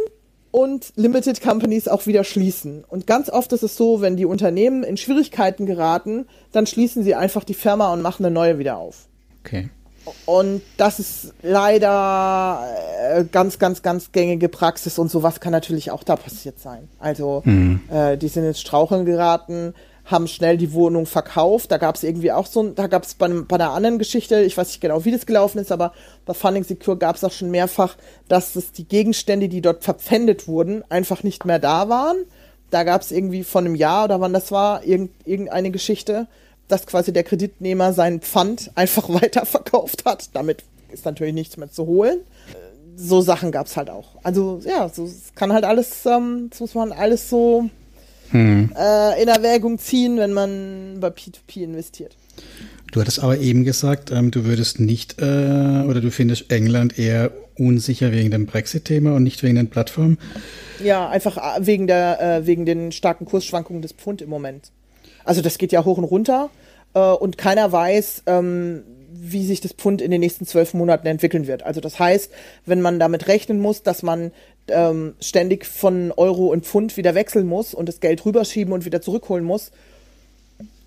und Limited Companies auch wieder schließen. Und ganz oft ist es so, wenn die Unternehmen in Schwierigkeiten geraten, dann schließen sie einfach die Firma und machen eine neue wieder auf. Okay. Und das ist leider äh, ganz, ganz, ganz gängige Praxis und sowas kann natürlich auch da passiert sein. Also mhm. äh, die sind ins Straucheln geraten, haben schnell die Wohnung verkauft. Da gab es irgendwie auch so, da gab es bei, bei einer anderen Geschichte, ich weiß nicht genau, wie das gelaufen ist, aber bei Funding Secure gab es auch schon mehrfach, dass es die Gegenstände, die dort verpfändet wurden, einfach nicht mehr da waren. Da gab es irgendwie von einem Jahr oder wann das war, irgend, irgendeine Geschichte dass quasi der Kreditnehmer seinen Pfand einfach weiterverkauft hat. Damit ist natürlich nichts mehr zu holen. So Sachen gab es halt auch. Also ja, so es kann halt alles, ähm, das muss man alles so hm. äh, in Erwägung ziehen, wenn man bei P2P investiert. Du hattest aber eben gesagt, ähm, du würdest nicht äh, oder du findest England eher unsicher wegen dem Brexit-Thema und nicht wegen den Plattformen. Ja, einfach äh, wegen der äh, wegen den starken Kursschwankungen des Pfund im Moment. Also das geht ja hoch und runter äh, und keiner weiß, ähm, wie sich das Pfund in den nächsten zwölf Monaten entwickeln wird. Also das heißt, wenn man damit rechnen muss, dass man ähm, ständig von Euro und Pfund wieder wechseln muss und das Geld rüberschieben und wieder zurückholen muss,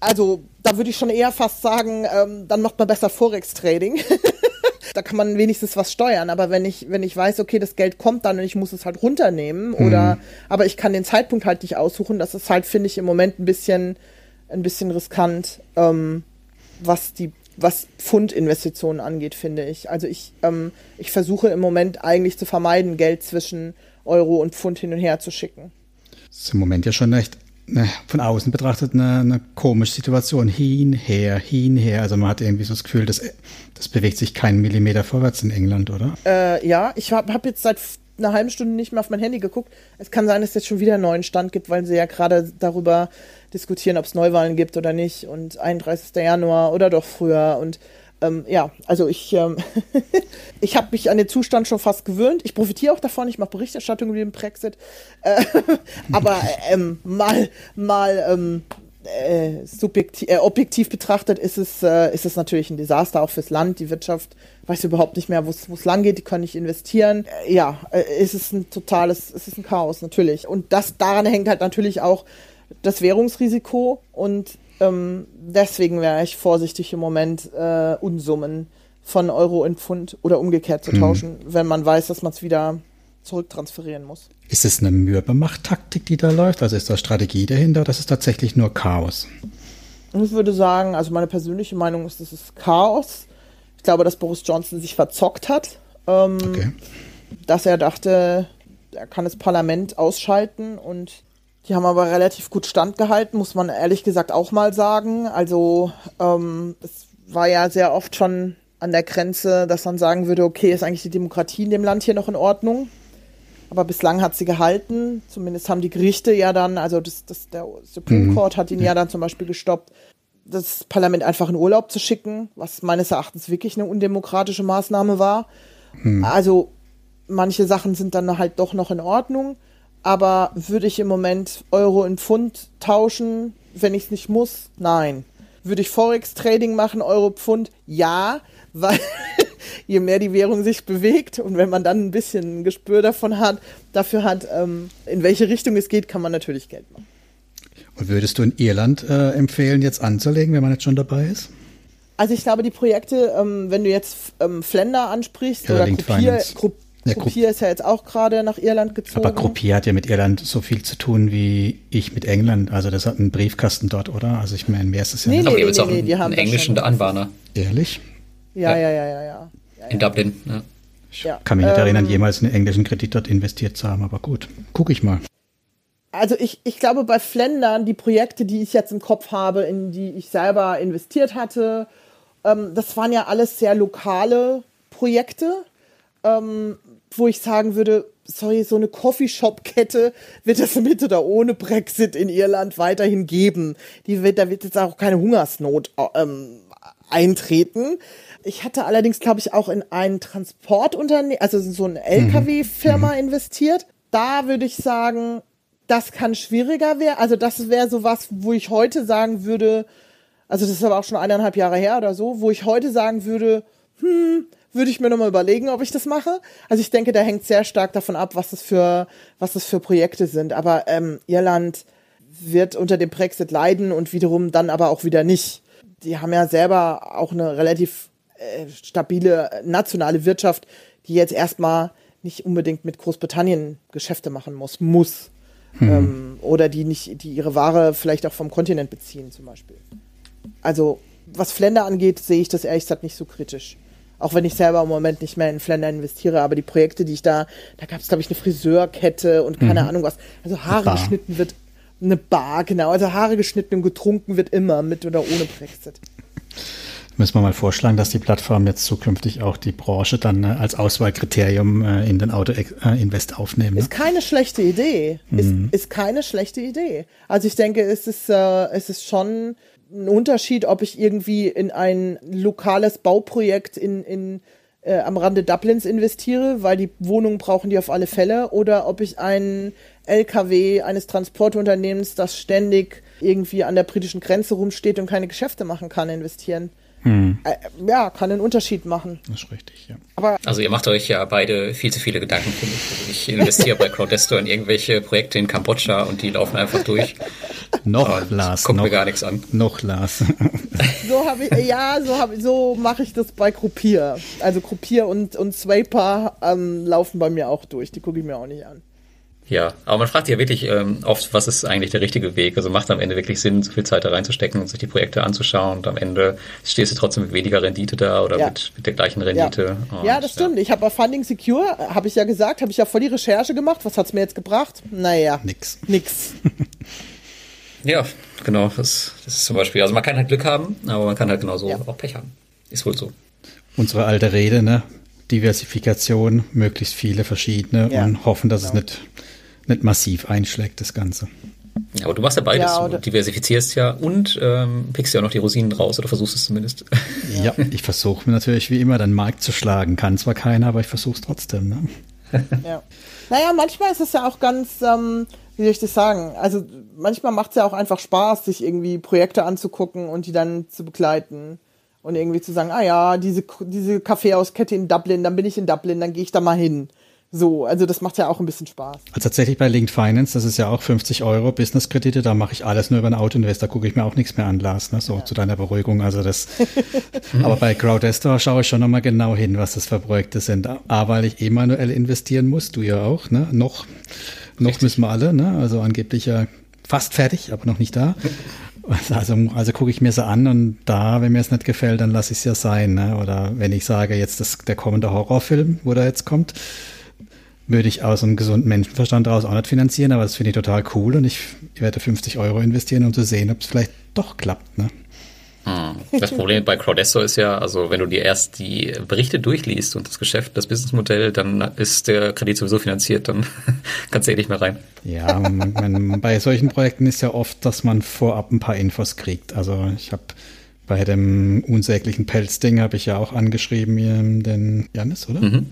also da würde ich schon eher fast sagen, ähm, dann macht man besser Forex-Trading. da kann man wenigstens was steuern. Aber wenn ich, wenn ich weiß, okay, das Geld kommt dann und ich muss es halt runternehmen mhm. oder, aber ich kann den Zeitpunkt halt nicht aussuchen, das ist halt, finde ich, im Moment ein bisschen, ein bisschen riskant, ähm, was die was Pfundinvestitionen angeht, finde ich. Also ich, ähm, ich versuche im Moment eigentlich zu vermeiden, Geld zwischen Euro und Pfund hin und her zu schicken. Das ist im Moment ja schon echt eine, von außen betrachtet eine, eine komische Situation. Hin, her, hin, her. Also man hat irgendwie so das Gefühl, das, das bewegt sich keinen Millimeter vorwärts in England, oder? Äh, ja, ich habe hab jetzt seit eine halbe Stunde nicht mehr auf mein Handy geguckt. Es kann sein, dass es jetzt schon wieder einen neuen Stand gibt, weil sie ja gerade darüber diskutieren, ob es Neuwahlen gibt oder nicht und 31. Januar oder doch früher und ähm, ja, also ich, ähm, ich habe mich an den Zustand schon fast gewöhnt. Ich profitiere auch davon. Ich mache Berichterstattung über den Brexit. Äh, aber ähm, mal, mal ähm, äh, subjektiv, äh, objektiv betrachtet ist es, äh, ist es natürlich ein Desaster auch fürs Land. Die Wirtschaft weiß überhaupt nicht mehr, wo es lang geht. Die können nicht investieren. Äh, ja, äh, ist es ein totales, ist es ein Chaos natürlich. Und das daran hängt halt natürlich auch das Währungsrisiko und ähm, deswegen wäre ich vorsichtig im Moment, äh, Unsummen von Euro in Pfund oder umgekehrt zu hm. tauschen, mhm. wenn man weiß, dass man es wieder zurücktransferieren muss. Ist es eine Mürbemacht-Taktik, die da läuft? Also ist da Strategie dahinter? Das ist tatsächlich nur Chaos. Ich würde sagen, also meine persönliche Meinung ist, das ist Chaos. Ich glaube, dass Boris Johnson sich verzockt hat. Ähm, okay. Dass er dachte, er kann das Parlament ausschalten und die haben aber relativ gut standgehalten, muss man ehrlich gesagt auch mal sagen. Also ähm, es war ja sehr oft schon an der Grenze, dass man sagen würde, okay, ist eigentlich die Demokratie in dem Land hier noch in Ordnung? Aber bislang hat sie gehalten. Zumindest haben die Gerichte ja dann, also das, das, der Supreme mhm. Court hat ihn ja dann zum Beispiel gestoppt, das Parlament einfach in Urlaub zu schicken, was meines Erachtens wirklich eine undemokratische Maßnahme war. Mhm. Also manche Sachen sind dann halt doch noch in Ordnung. Aber würde ich im Moment Euro in Pfund tauschen, wenn ich es nicht muss? Nein. Würde ich Forex-Trading machen, Euro, Pfund? Ja, weil je mehr die Währung sich bewegt und wenn man dann ein bisschen ein Gespür davon hat, dafür hat, ähm, in welche Richtung es geht, kann man natürlich Geld machen. Und würdest du in Irland äh, empfehlen, jetzt anzulegen, wenn man jetzt schon dabei ist? Also ich glaube, die Projekte, ähm, wenn du jetzt ähm, Flender ansprichst oder, oder Kopier, ja, Gruppier ist ja jetzt auch gerade nach Irland gezogen. Aber Gruppier hat ja mit Irland so viel zu tun wie ich mit England. Also das hat einen Briefkasten dort, oder? Also ich meine, mehr ist es ja nee, nicht. Nee, nee, nee, die haben einen englischen Anbahner. Ehrlich? Ja, ja, ja, ja, ja. In Dublin, ja. Ich kann mich nicht ähm, erinnern, jemals einen englischen Kredit dort investiert zu haben, aber gut, gucke ich mal. Also ich, ich glaube, bei Flendern, die Projekte, die ich jetzt im Kopf habe, in die ich selber investiert hatte, ähm, das waren ja alles sehr lokale Projekte. Ähm, wo ich sagen würde, sorry, so eine Coffeeshop-Kette wird es mit oder ohne Brexit in Irland weiterhin geben. Die wird, da wird jetzt auch keine Hungersnot ähm, eintreten. Ich hatte allerdings, glaube ich, auch in ein Transportunternehmen, also so eine LKW-Firma mhm. investiert. Da würde ich sagen, das kann schwieriger werden. Also das wäre so was, wo ich heute sagen würde, also das ist aber auch schon eineinhalb Jahre her oder so, wo ich heute sagen würde, hm, würde ich mir nochmal überlegen, ob ich das mache. Also ich denke, da hängt sehr stark davon ab, was das für, was das für Projekte sind. Aber ähm, Irland wird unter dem Brexit leiden und wiederum dann aber auch wieder nicht. Die haben ja selber auch eine relativ äh, stabile nationale Wirtschaft, die jetzt erstmal nicht unbedingt mit Großbritannien Geschäfte machen muss, muss. Hm. Ähm, oder die nicht, die ihre Ware vielleicht auch vom Kontinent beziehen, zum Beispiel. Also, was Fländer angeht, sehe ich das ehrlich gesagt nicht so kritisch. Auch wenn ich selber im Moment nicht mehr in Flender investiere, aber die Projekte, die ich da, da gab es, glaube ich, eine Friseurkette und keine mhm. Ahnung was. Also Haare geschnitten wird, eine Bar, genau. Also Haare geschnitten und getrunken wird immer, mit oder ohne Brexit. Müssen wir mal vorschlagen, dass die Plattform jetzt zukünftig auch die Branche dann äh, als Auswahlkriterium äh, in den Auto-Invest äh, aufnehmen. Ne? Ist keine schlechte Idee. Mhm. Ist, ist keine schlechte Idee. Also ich denke, es ist, äh, es ist schon ein Unterschied, ob ich irgendwie in ein lokales Bauprojekt in, in, äh, am Rande Dublins investiere, weil die Wohnungen brauchen die auf alle Fälle, oder ob ich einen LKW eines Transportunternehmens, das ständig irgendwie an der britischen Grenze rumsteht und keine Geschäfte machen kann, investieren. Hm. Äh, ja, kann einen Unterschied machen. Das ist richtig, ja. Aber also ihr macht euch ja beide viel zu viele Gedanken, finde ich. Also ich investiere bei Crowdesto in irgendwelche Projekte in Kambodscha und die laufen einfach durch. noch, Lars. Guckt noch, mir gar nichts an. Noch, Lars. so habe ich, ja, so, hab, so mache ich das bei Gruppier. Also Gruppier und, und Swaper ähm, laufen bei mir auch durch. Die gucke ich mir auch nicht an. Ja, aber man fragt sich ja wirklich ähm, oft, was ist eigentlich der richtige Weg? Also macht am Ende wirklich Sinn, so viel Zeit da reinzustecken und sich die Projekte anzuschauen und am Ende stehst du trotzdem mit weniger Rendite da oder ja. mit, mit der gleichen Rendite. Ja, ja das stimmt. Ja. Ich habe bei Funding Secure, habe ich ja gesagt, habe ich ja voll die Recherche gemacht. Was hat's mir jetzt gebracht? Naja. Nix. Nix. ja, genau. Das, das ist zum Beispiel, also man kann halt Glück haben, aber man kann halt genauso auch Pech haben. Ist wohl so. Unsere alte Rede, ne? Diversifikation, möglichst viele verschiedene ja, und hoffen, dass genau. es nicht, nicht massiv einschlägt, das Ganze. Ja, aber du machst ja beides. Ja, du diversifizierst ja und ähm, pickst ja auch noch die Rosinen raus oder versuchst es zumindest. Ja, ich versuche natürlich wie immer den Markt zu schlagen. Kann zwar keiner, aber ich versuche es trotzdem. Ne? Ja. Naja, manchmal ist es ja auch ganz, ähm, wie soll ich das sagen? Also manchmal macht es ja auch einfach Spaß, sich irgendwie Projekte anzugucken und die dann zu begleiten und irgendwie zu sagen, ah ja, diese, diese Kaffeehauskette in Dublin, dann bin ich in Dublin, dann gehe ich da mal hin. So, also das macht ja auch ein bisschen Spaß. Also tatsächlich bei Linked Finance, das ist ja auch 50 Euro Business-Kredite, da mache ich alles nur über ein Autoinvest, da gucke ich mir auch nichts mehr an, Lars, ne? so ja. zu deiner Beruhigung. Also das, aber bei Crowdestor schaue ich schon nochmal genau hin, was das für Projekte sind. A, weil ich eh manuell investieren muss, du ja auch, ne? Noch, noch müssen wir alle, ne? Also angeblich ja fast fertig, aber noch nicht da. Also, also gucke ich mir sie an und da, wenn mir es nicht gefällt, dann lasse ich es ja sein. Ne? Oder wenn ich sage, jetzt das, der kommende Horrorfilm, wo der jetzt kommt, würde ich aus einem gesunden Menschenverstand daraus auch nicht finanzieren, aber das finde ich total cool und ich werde 50 Euro investieren, um zu sehen, ob es vielleicht doch klappt. Ne? Hm. Das Problem bei Crowdesto ist ja, also wenn du dir erst die Berichte durchliest und das Geschäft, das Businessmodell, dann ist der Kredit sowieso finanziert, dann kannst du eh nicht mehr rein. Ja, man, bei solchen Projekten ist ja oft, dass man vorab ein paar Infos kriegt. Also ich habe bei dem unsäglichen Pelzding habe ich ja auch angeschrieben, den Janis, oder? Mhm.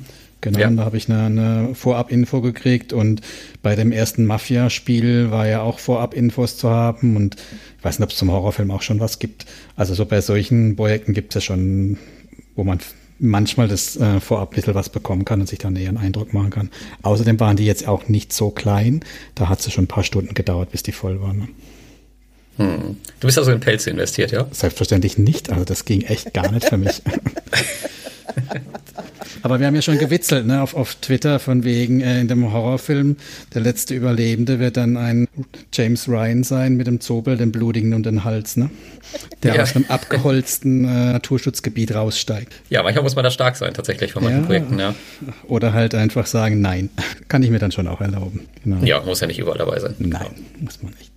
Genau, ja. da habe ich eine, eine Vorab-Info gekriegt und bei dem ersten Mafia-Spiel war ja auch Vorab-Infos zu haben und ich weiß nicht, ob es zum Horrorfilm auch schon was gibt. Also so bei solchen Projekten gibt es ja schon, wo man manchmal das äh, vorab ein bisschen was bekommen kann und sich dann eher einen Eindruck machen kann. Außerdem waren die jetzt auch nicht so klein, da hat es schon ein paar Stunden gedauert, bis die voll waren. Ne? Hm. Du bist also in Pelze investiert, ja? Selbstverständlich nicht, also das ging echt gar nicht für mich. Aber wir haben ja schon gewitzelt ne, auf, auf Twitter von wegen äh, in dem Horrorfilm, der letzte Überlebende wird dann ein James Ryan sein mit dem Zobel, dem Blutigen und dem Hals, ne? Der ja. aus einem abgeholzten äh, Naturschutzgebiet raussteigt. Ja, manchmal muss man da stark sein, tatsächlich von manchen ja. Projekten, ja. Oder halt einfach sagen, nein. Kann ich mir dann schon auch erlauben. Genau. Ja, muss ja nicht überall dabei sein. Nein, genau. muss man nicht.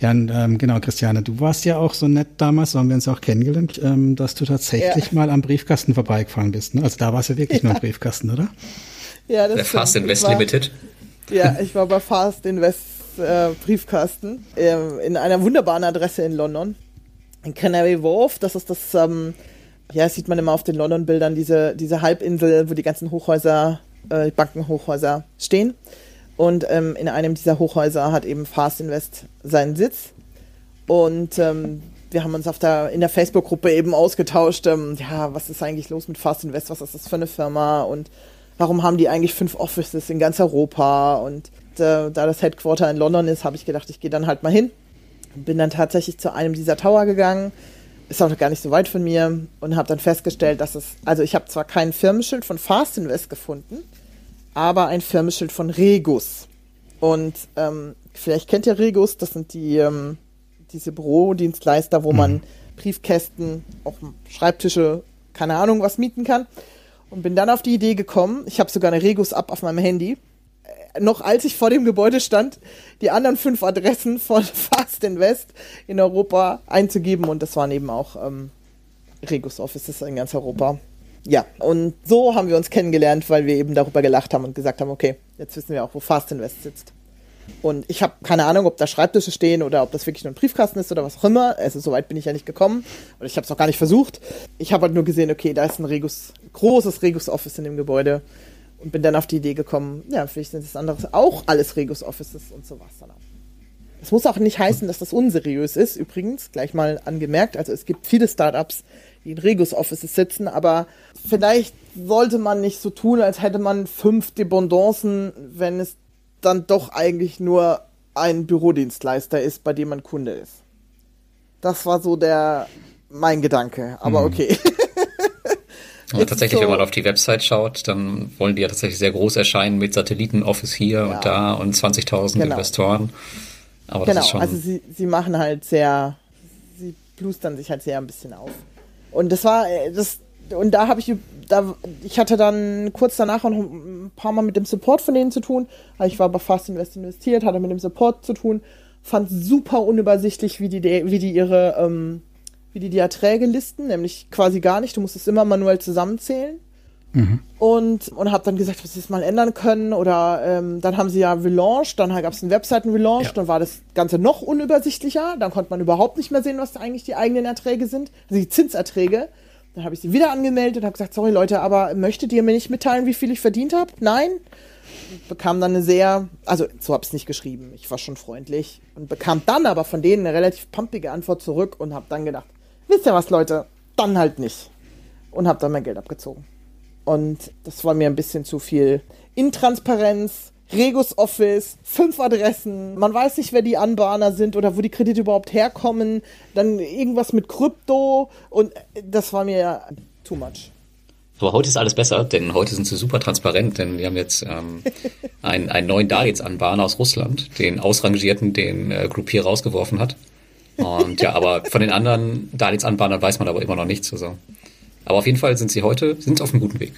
Ja, ähm, genau, Christiane, du warst ja auch so nett damals, so haben wir uns auch kennengelernt, ähm, dass du tatsächlich ja. mal am Briefkasten vorbeigefahren bist. Ne? Also da war es ja wirklich ja. nur ein Briefkasten, oder? Ja, das Der Fast Invest war, Limited. Ja, ich war bei Fast Invest äh, Briefkasten äh, in einer wunderbaren Adresse in London. In Canary Wharf, das ist das, ähm, ja, das sieht man immer auf den London-Bildern, diese, diese Halbinsel, wo die ganzen Hochhäuser, äh, Bankenhochhäuser stehen. Und ähm, in einem dieser Hochhäuser hat eben Fast Invest seinen Sitz. Und ähm, wir haben uns auf der, in der Facebook-Gruppe eben ausgetauscht, ähm, ja, was ist eigentlich los mit Fast Invest, was ist das für eine Firma? Und warum haben die eigentlich fünf Offices in ganz Europa? Und äh, da das Headquarter in London ist, habe ich gedacht, ich gehe dann halt mal hin. Bin dann tatsächlich zu einem dieser Tower gegangen, ist auch noch gar nicht so weit von mir. Und habe dann festgestellt, dass es, also ich habe zwar kein Firmenschild von Fast Invest gefunden, aber ein Firmenschild von Regus. Und ähm, vielleicht kennt ihr Regus, das sind die ähm, diese Bürodienstleister, wo mhm. man Briefkästen, auch Schreibtische, keine Ahnung, was mieten kann. Und bin dann auf die Idee gekommen, ich habe sogar eine Regus-App auf meinem Handy, äh, noch als ich vor dem Gebäude stand, die anderen fünf Adressen von Fast Invest in Europa einzugeben. Und das waren eben auch ähm, Regus-Offices in ganz Europa ja, und so haben wir uns kennengelernt, weil wir eben darüber gelacht haben und gesagt haben, okay, jetzt wissen wir auch, wo Fast Invest sitzt. Und ich habe keine Ahnung, ob da Schreibtische stehen oder ob das wirklich nur ein Briefkasten ist oder was auch immer. Also so weit bin ich ja nicht gekommen oder ich habe es noch gar nicht versucht. Ich habe halt nur gesehen, okay, da ist ein Regus, großes Regus-Office in dem Gebäude und bin dann auf die Idee gekommen, ja, vielleicht sind das andere auch alles Regus-Offices und so was dann auch. Es muss auch nicht heißen, dass das unseriös ist, übrigens, gleich mal angemerkt. Also es gibt viele Startups, die in Regus-Offices sitzen, aber vielleicht sollte man nicht so tun, als hätte man fünf Dependancen, wenn es dann doch eigentlich nur ein Bürodienstleister ist, bei dem man Kunde ist. Das war so der mein Gedanke, aber mhm. okay. Und tatsächlich, so, wenn man auf die Website schaut, dann wollen die ja tatsächlich sehr groß erscheinen mit Satellitenoffice hier ja. und da und 20.000 genau. Investoren. Aber genau, also sie, sie machen halt sehr, sie plustern sich halt sehr ein bisschen auf. Und das war, äh, das, und da habe ich, da, ich hatte dann kurz danach noch ein paar Mal mit dem Support von denen zu tun. Ich war bei Fast Invest investiert, hatte mit dem Support zu tun, fand super unübersichtlich, wie die, wie die ihre, ähm, wie die die Erträge listen, nämlich quasi gar nicht. Du musst es immer manuell zusammenzählen. Mhm. Und, und habe dann gesagt, was sie es mal ändern können. Oder ähm, dann haben sie ja relaunched, dann gab es einen Webseiten-Relaunch, ja. dann war das Ganze noch unübersichtlicher. Dann konnte man überhaupt nicht mehr sehen, was eigentlich die eigenen Erträge sind, also die Zinserträge. Dann habe ich sie wieder angemeldet und habe gesagt, sorry Leute, aber möchtet ihr mir nicht mitteilen, wie viel ich verdient habe? Nein. Bekam dann eine sehr, also so habe ich es nicht geschrieben, ich war schon freundlich und bekam dann aber von denen eine relativ pumpige Antwort zurück und habe dann gedacht, wisst ihr was Leute, dann halt nicht. Und habe dann mein Geld abgezogen. Und das war mir ein bisschen zu viel Intransparenz, Regus Office, fünf Adressen, man weiß nicht, wer die Anbahner sind oder wo die Kredite überhaupt herkommen, dann irgendwas mit Krypto und das war mir too much. Aber heute ist alles besser, denn heute sind sie super transparent, denn wir haben jetzt ähm, einen, einen neuen Darlehensanbahner aus Russland, den ausrangierten, den äh, Groupier rausgeworfen hat. Und ja, aber von den anderen Darlehensanbahnern weiß man aber immer noch nichts. Also. Aber auf jeden Fall sind sie heute, sind auf einem guten Weg.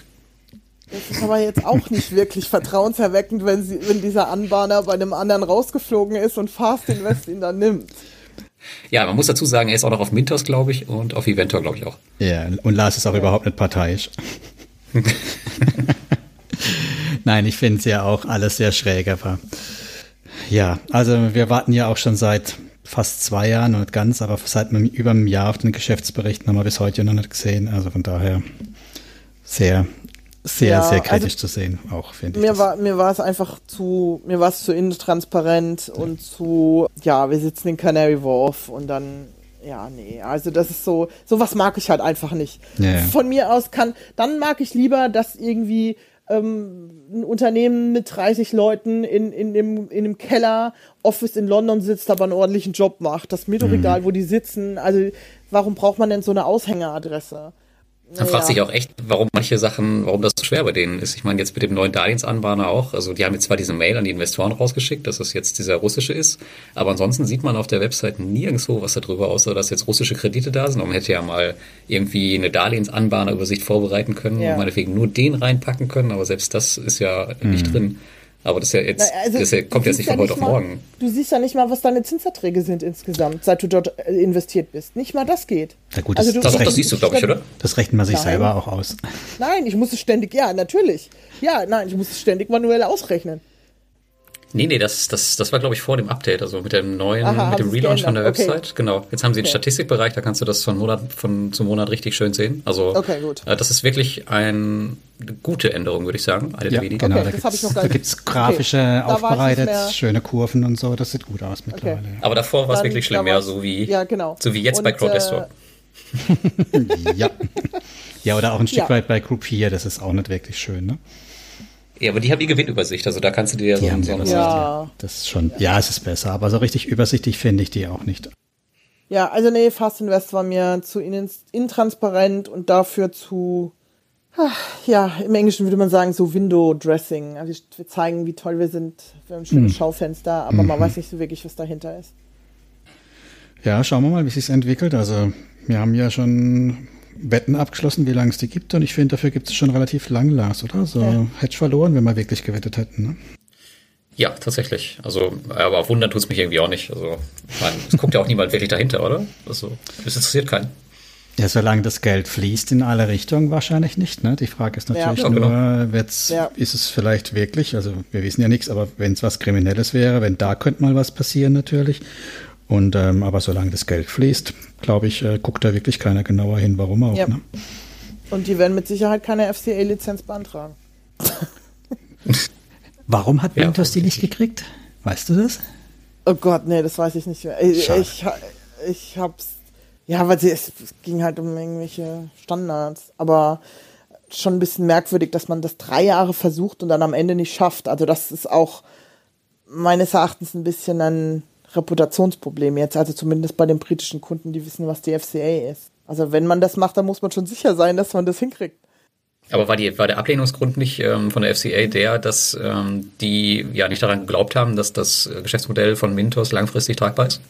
Das ist aber jetzt auch nicht wirklich vertrauenserweckend, wenn, sie, wenn dieser Anbahner bei einem anderen rausgeflogen ist und Fast Invest ihn dann nimmt. Ja, man muss dazu sagen, er ist auch noch auf Mintos, glaube ich, und auf Eventor, glaube ich auch. Ja, und Lars ist auch ja. überhaupt nicht parteiisch. Nein, ich finde es ja auch alles sehr schräg, aber ja, also wir warten ja auch schon seit fast zwei Jahren, nicht ganz, aber seit über einem Jahr auf den Geschäftsberichten haben wir bis heute noch nicht gesehen. Also von daher sehr sehr, ja, sehr kritisch also, zu sehen, auch finde ich. Mir war, mir war es einfach zu, mir war es zu intransparent ja. und zu, ja, wir sitzen in Canary Wharf und dann, ja, nee, also das ist so, sowas mag ich halt einfach nicht. Ja, Von mir aus kann, dann mag ich lieber, dass irgendwie ähm, ein Unternehmen mit 30 Leuten in, in, dem, in dem Keller, Office in London sitzt, aber einen ordentlichen Job macht. Das ist mir doch mhm. egal, wo die sitzen. Also, warum braucht man denn so eine Aushängeradresse? Man fragt sich auch echt, warum manche Sachen, warum das so schwer bei denen ist. Ich meine, jetzt mit dem neuen Darlehensanbahner auch. Also die haben jetzt zwar diese Mail an die Investoren rausgeschickt, dass das jetzt dieser russische ist, aber ansonsten sieht man auf der Website nirgendwo was darüber, außer dass jetzt russische Kredite da sind. Und man hätte ja mal irgendwie eine Darlehensanbahnerübersicht vorbereiten können ja. und meinetwegen nur den reinpacken können, aber selbst das ist ja mhm. nicht drin. Aber das, ist ja jetzt, also, das ja, kommt jetzt nicht von ja heute auf mal, morgen. Du siehst ja nicht mal, was deine Zinserträge sind insgesamt, seit du dort äh, investiert bist. Nicht mal das geht. Na gut, das, also das, das siehst du, glaube ich, oder? Das rechnet man sich nein. selber auch aus. Nein, ich muss es ständig, ja, natürlich. Ja, nein, ich muss es ständig manuell ausrechnen. Nee, nee, das, das, das war, glaube ich, vor dem Update, also mit dem neuen, Aha, mit dem Relaunch von der Website. Okay. Genau. Jetzt haben sie okay. den Statistikbereich, da kannst du das von Monat von zu Monat richtig schön sehen. Also okay, gut. Äh, das ist wirklich ein, eine gute Änderung, würde ich sagen. Eine ja, genau, okay, da gibt es grafische okay. aufbereitet, schöne Kurven und so, das sieht gut aus mittlerweile. Okay. Aber davor war es wirklich schlimm, ja, so wie, ja, genau. so wie jetzt und, bei Crowdestor. Äh, ja. ja, oder auch ein Stück ja. weit bei Groupier, das ist auch nicht wirklich schön, ne? Ja, aber die haben die Gewinnübersicht, also da kannst du dir ja so, haben so eine ja. Das ist schon, ja, es ist besser, aber so richtig übersichtlich finde ich die auch nicht. Ja, also nee, Fast Invest war mir zu intransparent und dafür zu, ja, im Englischen würde man sagen, so Window Dressing. Also wir zeigen, wie toll wir sind, wir haben ein schönes mhm. Schaufenster, aber mhm. man weiß nicht so wirklich, was dahinter ist. Ja, schauen wir mal, wie es sich entwickelt. Also wir haben ja schon Wetten abgeschlossen, wie lange es die gibt. Und ich finde, dafür gibt es schon relativ lang, Lars, oder? So ja. hätte verloren, wenn wir wirklich gewettet hätten. Ne? Ja, tatsächlich. Also, aber auf Wundern tut es mich irgendwie auch nicht. Also, meine, es guckt ja auch niemand wirklich dahinter, oder? Also, es interessiert keinen. Ja, solange das Geld fließt in alle Richtungen, wahrscheinlich nicht. Ne? Die Frage ist natürlich ja, nur, genau. ja. ist es vielleicht wirklich, also wir wissen ja nichts, aber wenn es was Kriminelles wäre, wenn da könnte mal was passieren natürlich. Und ähm, aber solange das Geld fließt, glaube ich, äh, guckt da wirklich keiner genauer hin, warum auch. Ja. Ne? Und die werden mit Sicherheit keine FCA-Lizenz beantragen. warum hat Windows ja, die nicht gekriegt? Weißt du das? Oh Gott, nee, das weiß ich nicht mehr. Ich, ich, ich hab's. Ja, weil sie, es ging halt um irgendwelche Standards. Aber schon ein bisschen merkwürdig, dass man das drei Jahre versucht und dann am Ende nicht schafft. Also das ist auch meines Erachtens ein bisschen ein Reputationsproblem jetzt, also zumindest bei den britischen Kunden, die wissen, was die FCA ist. Also wenn man das macht, dann muss man schon sicher sein, dass man das hinkriegt. Aber war, die, war der Ablehnungsgrund nicht ähm, von der FCA der, dass ähm, die ja nicht daran geglaubt haben, dass das Geschäftsmodell von Mintos langfristig tragbar ist?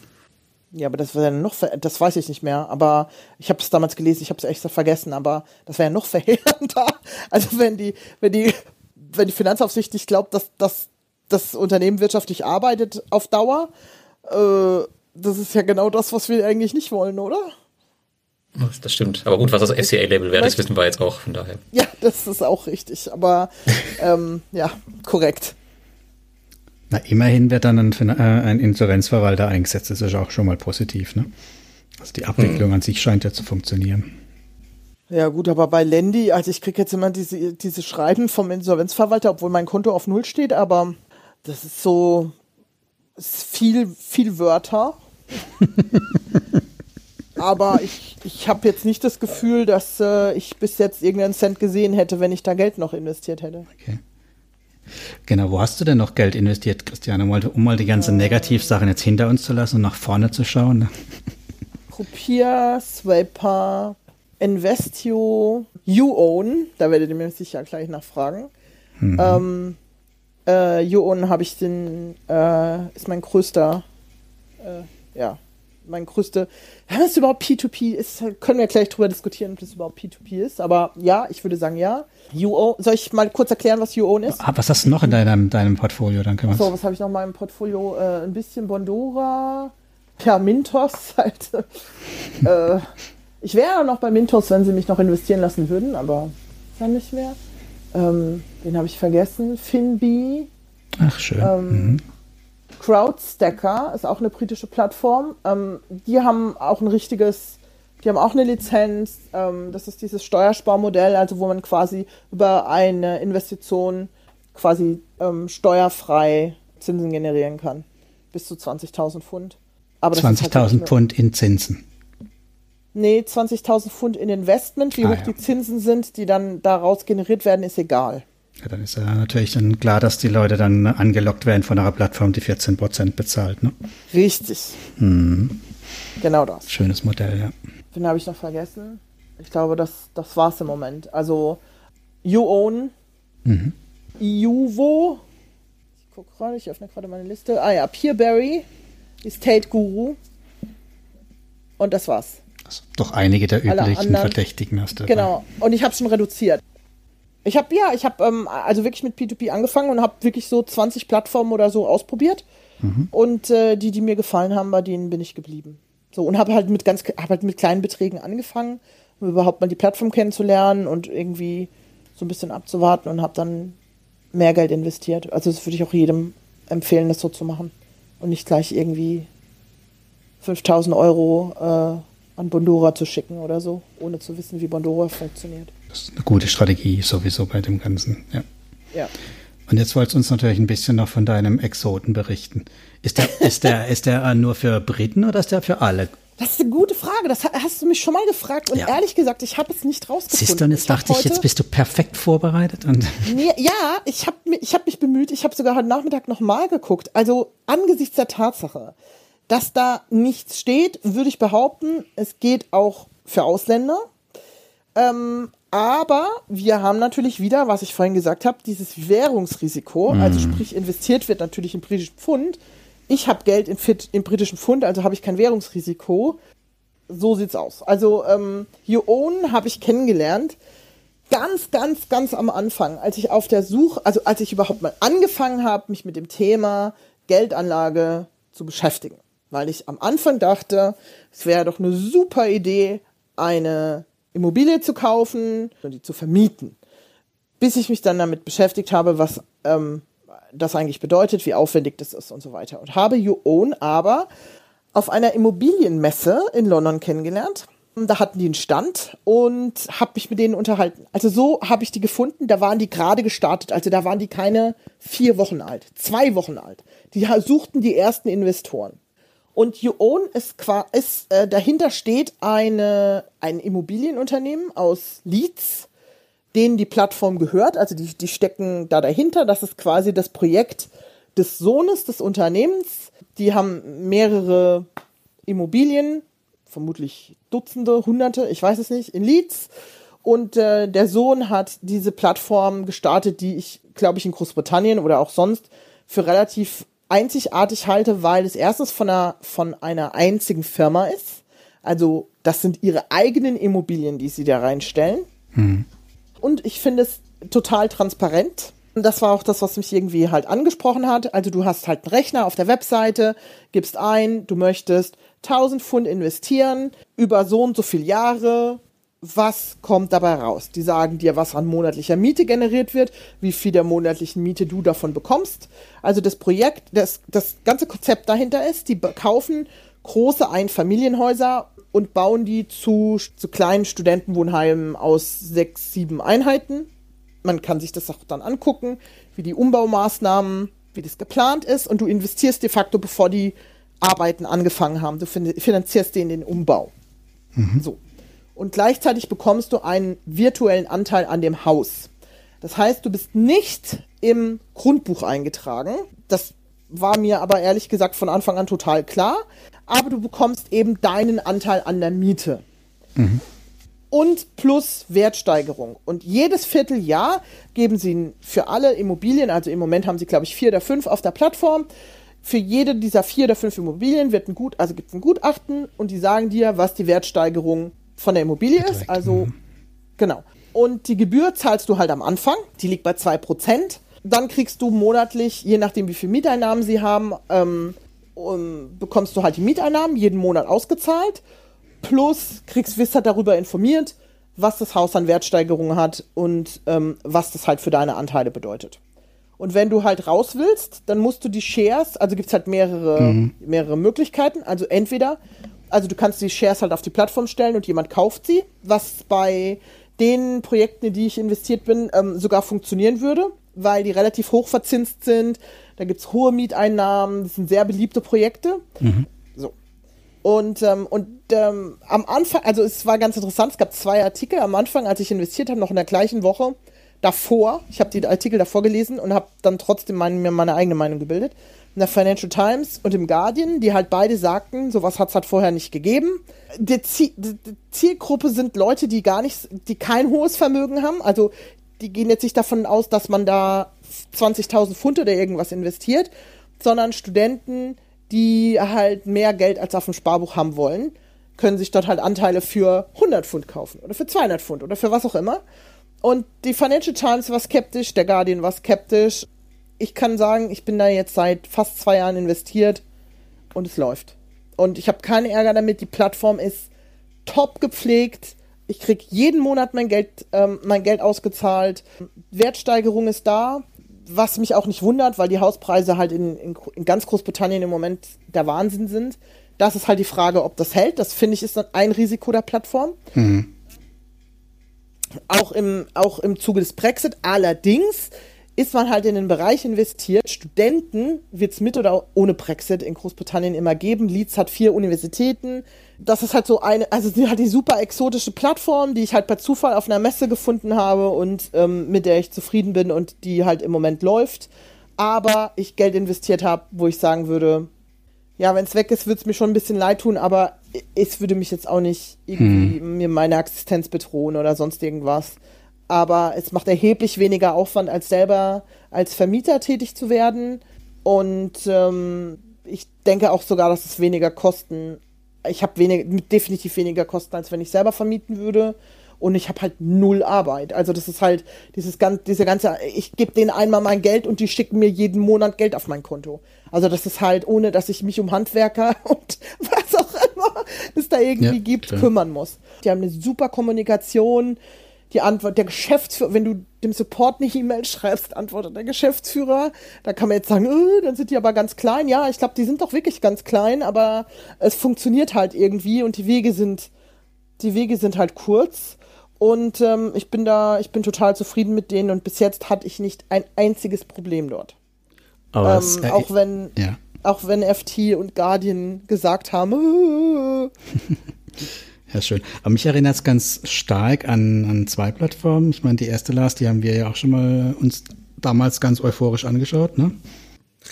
Ja, aber das wäre ja noch, das weiß ich nicht mehr. Aber ich habe es damals gelesen, ich habe es extra vergessen, aber das wäre ja noch verheerender. Also wenn die, wenn die, wenn die Finanzaufsicht nicht glaubt, dass, dass das Unternehmen wirtschaftlich arbeitet auf Dauer, äh, das ist ja genau das, was wir eigentlich nicht wollen, oder? Das stimmt. Aber gut, was das FCA-Label wäre, das wissen wir jetzt auch, von daher. Ja, das ist auch richtig. Aber ähm, ja, korrekt. Na, immerhin wird dann ein, äh, ein Insolvenzverwalter eingesetzt. Das ist auch schon mal positiv, ne? Also die Abwicklung hm. an sich scheint ja zu funktionieren. Ja gut, aber bei Lendi, also ich kriege jetzt immer diese, diese Schreiben vom Insolvenzverwalter, obwohl mein Konto auf Null steht, aber das ist so viel, viel Wörter. aber ich, ich habe jetzt nicht das Gefühl, dass äh, ich bis jetzt irgendeinen Cent gesehen hätte, wenn ich da Geld noch investiert hätte. Okay. Genau, wo hast du denn noch Geld investiert, Christiane, um mal, um mal die ganzen äh, Negativsachen jetzt hinter uns zu lassen und nach vorne zu schauen? Croupier, Swiper, Investio, You Own, da werdet ihr mir sicher gleich nachfragen. Mhm. Ähm, äh, You Own habe ich den, äh, ist mein größter, äh, ja, mein größter, wenn das überhaupt P2P ist, können wir gleich drüber diskutieren, ob das überhaupt P2P ist, aber ja, ich würde sagen ja. You soll ich mal kurz erklären, was You Own ist? Ah, was hast du noch in deinem, deinem Portfolio? Dann können so, was habe ich noch in meinem Portfolio? Äh, ein bisschen Bondora, ja, Mintos halt. äh, ich wäre noch bei Mintos, wenn sie mich noch investieren lassen würden, aber dann nicht mehr. Ähm, den habe ich vergessen. Finbee. Ach, schön. Ähm, mhm. Crowdstacker ist auch eine britische Plattform. Ähm, die haben auch ein richtiges, die haben auch eine Lizenz. Ähm, das ist dieses Steuersparmodell, also wo man quasi über eine Investition quasi ähm, steuerfrei Zinsen generieren kann. Bis zu 20.000 Pfund. 20.000 halt Pfund in Zinsen. Nee, 20.000 Pfund in Investment. Wie ah, hoch ja. die Zinsen sind, die dann daraus generiert werden, ist egal. Ja, dann ist ja natürlich dann klar, dass die Leute dann angelockt werden von einer Plattform, die 14 Prozent bezahlt. Ne? Richtig. Mhm. Genau das. Schönes Modell, ja. Den habe ich noch vergessen. Ich glaube, das, das war es im Moment. Also, You Own, mhm. Iuvo, ich gucke gerade, ich öffne gerade meine Liste. Ah ja, Peerberry, Estate Guru. Und das war's. Also doch einige der üblichen anderen, Verdächtigen hast du. Genau. Und ich habe schon reduziert. Ich habe ja, ich habe ähm, also wirklich mit P2P angefangen und habe wirklich so 20 Plattformen oder so ausprobiert. Mhm. Und äh, die, die mir gefallen haben, bei denen bin ich geblieben. So und habe halt mit ganz, habe halt mit kleinen Beträgen angefangen, um überhaupt mal die Plattform kennenzulernen und irgendwie so ein bisschen abzuwarten und habe dann mehr Geld investiert. Also das würde ich auch jedem empfehlen, das so zu machen und nicht gleich irgendwie 5000 Euro äh, an Bondora zu schicken oder so, ohne zu wissen, wie Bondora funktioniert. Das ist eine gute Strategie sowieso bei dem Ganzen, ja. Ja. Und jetzt wolltest du uns natürlich ein bisschen noch von deinem Exoten berichten. Ist der, ist der, ist der nur für Briten oder ist der für alle? Das ist eine gute Frage. Das hast du mich schon mal gefragt. Und ja. ehrlich gesagt, ich habe es nicht rausgefunden. Siehst du, und jetzt ich dachte ich, jetzt bist du perfekt vorbereitet. Und nee, ja, ich habe ich hab mich bemüht. Ich habe sogar heute Nachmittag nochmal geguckt. Also angesichts der Tatsache, dass da nichts steht, würde ich behaupten, es geht auch für Ausländer. Ähm, aber wir haben natürlich wieder, was ich vorhin gesagt habe, dieses Währungsrisiko. Mhm. Also sprich, investiert wird natürlich im britischen Pfund. Ich habe Geld in, im britischen Pfund, also habe ich kein Währungsrisiko. So sieht's aus. Also ähm, You Own habe ich kennengelernt. Ganz, ganz, ganz am Anfang, als ich auf der Suche, also als ich überhaupt mal angefangen habe, mich mit dem Thema Geldanlage zu beschäftigen. Weil ich am Anfang dachte, es wäre doch eine super Idee, eine Immobilie zu kaufen und die zu vermieten. Bis ich mich dann damit beschäftigt habe, was ähm, das eigentlich bedeutet, wie aufwendig das ist und so weiter. Und habe You Own aber auf einer Immobilienmesse in London kennengelernt. Da hatten die einen Stand und habe mich mit denen unterhalten. Also so habe ich die gefunden. Da waren die gerade gestartet. Also da waren die keine vier Wochen alt, zwei Wochen alt. Die suchten die ersten Investoren. Und You ist, ist äh, dahinter steht eine, ein Immobilienunternehmen aus Leeds, denen die Plattform gehört. Also die, die stecken da dahinter. Das ist quasi das Projekt des Sohnes des Unternehmens. Die haben mehrere Immobilien, vermutlich Dutzende, Hunderte, ich weiß es nicht, in Leeds. Und äh, der Sohn hat diese Plattform gestartet, die ich, glaube ich, in Großbritannien oder auch sonst für relativ einzigartig halte, weil es erstens von einer, von einer einzigen Firma ist. Also das sind ihre eigenen Immobilien, die sie da reinstellen. Mhm. Und ich finde es total transparent. Und das war auch das, was mich irgendwie halt angesprochen hat. Also du hast halt einen Rechner auf der Webseite, gibst ein, du möchtest 1000 Pfund investieren über so und so viele Jahre. Was kommt dabei raus? Die sagen dir, was an monatlicher Miete generiert wird, wie viel der monatlichen Miete du davon bekommst. Also das Projekt, das, das ganze Konzept dahinter ist, die kaufen große Einfamilienhäuser und bauen die zu, zu kleinen Studentenwohnheimen aus sechs, sieben Einheiten. Man kann sich das auch dann angucken, wie die Umbaumaßnahmen, wie das geplant ist und du investierst de facto, bevor die Arbeiten angefangen haben. Du finanzierst den den Umbau. Mhm. So. Und gleichzeitig bekommst du einen virtuellen Anteil an dem Haus. Das heißt, du bist nicht im Grundbuch eingetragen. Das war mir aber ehrlich gesagt von Anfang an total klar. Aber du bekommst eben deinen Anteil an der Miete. Mhm. Und plus Wertsteigerung. Und jedes Vierteljahr geben sie für alle Immobilien, also im Moment haben sie, glaube ich, vier oder fünf auf der Plattform, für jede dieser vier oder fünf Immobilien wird ein Gut, also gibt es ein Gutachten und die sagen dir, was die Wertsteigerung von der Immobilie Direkt, ist. Also, mh. genau. Und die Gebühr zahlst du halt am Anfang, die liegt bei 2%. Dann kriegst du monatlich, je nachdem wie viel Mieteinnahmen sie haben, ähm, um, bekommst du halt die Mieteinnahmen jeden Monat ausgezahlt. Plus kriegst, wirst halt darüber informiert, was das Haus an Wertsteigerungen hat und ähm, was das halt für deine Anteile bedeutet. Und wenn du halt raus willst, dann musst du die Shares, also gibt es halt mehrere, mhm. mehrere Möglichkeiten. Also entweder, also du kannst die Shares halt auf die Plattform stellen und jemand kauft sie, was bei den Projekten, in die ich investiert bin, ähm, sogar funktionieren würde, weil die relativ hoch verzinst sind. Da gibt es hohe Mieteinnahmen, das sind sehr beliebte Projekte. Mhm. So. Und, ähm, und ähm, am Anfang, also es war ganz interessant, es gab zwei Artikel am Anfang, als ich investiert habe, noch in der gleichen Woche, davor, ich habe die Artikel davor gelesen und habe dann trotzdem mein, mir meine eigene Meinung gebildet. In der Financial Times und im Guardian, die halt beide sagten, sowas hat es halt vorher nicht gegeben. Die, Ziel, die, Zielgruppe sind Leute, die gar nicht, die kein hohes Vermögen haben. Also die gehen jetzt nicht davon aus, dass man da 20.000 Pfund oder irgendwas investiert, sondern Studenten, die halt mehr Geld als auf dem Sparbuch haben wollen, können sich dort halt Anteile für 100 Pfund kaufen oder für 200 Pfund oder für was auch immer. Und die Financial Times war skeptisch, der Guardian war skeptisch. Ich kann sagen, ich bin da jetzt seit fast zwei Jahren investiert und es läuft. Und ich habe keinen Ärger damit. Die Plattform ist top gepflegt. Ich kriege jeden Monat mein Geld, ähm, mein Geld ausgezahlt. Wertsteigerung ist da, was mich auch nicht wundert, weil die Hauspreise halt in, in, in ganz Großbritannien im Moment der Wahnsinn sind. Das ist halt die Frage, ob das hält. Das finde ich ist ein Risiko der Plattform. Mhm auch im, auch im Zuge des Brexit. Allerdings ist man halt in den Bereich investiert. Studenten wird es mit oder ohne Brexit in Großbritannien immer geben. Leeds hat vier Universitäten. Das ist halt so eine, also sie hat die super exotische Plattform, die ich halt per Zufall auf einer Messe gefunden habe und ähm, mit der ich zufrieden bin und die halt im Moment läuft. Aber ich Geld investiert habe, wo ich sagen würde, ja, wenn es weg ist, würde es mir schon ein bisschen leid tun, aber es würde mich jetzt auch nicht irgendwie hm. mir meine Existenz bedrohen oder sonst irgendwas. Aber es macht erheblich weniger Aufwand, als selber als Vermieter tätig zu werden. Und ähm, ich denke auch sogar, dass es weniger Kosten, ich habe wenig, definitiv weniger Kosten, als wenn ich selber vermieten würde und ich habe halt null Arbeit. Also das ist halt dieses ganze, diese ganze, ich gebe denen einmal mein Geld und die schicken mir jeden Monat Geld auf mein Konto. Also das ist halt, ohne dass ich mich um Handwerker und was auch immer es da irgendwie ja, gibt, klar. kümmern muss. Die haben eine super Kommunikation. Die Antwort, der Geschäftsführer, wenn du dem Support eine E-Mail schreibst, antwortet der Geschäftsführer. Da kann man jetzt sagen, äh, dann sind die aber ganz klein. Ja, ich glaube, die sind doch wirklich ganz klein, aber es funktioniert halt irgendwie und die Wege sind, die Wege sind halt kurz. Und ähm, ich bin da, ich bin total zufrieden mit denen und bis jetzt hatte ich nicht ein einziges Problem dort. Aber ähm, es, äh, auch wenn, ja. auch wenn FT und Guardian gesagt haben. ja, schön. Aber mich erinnert es ganz stark an, an zwei Plattformen. Ich meine, die erste Last, die haben wir ja auch schon mal uns damals ganz euphorisch angeschaut, ne?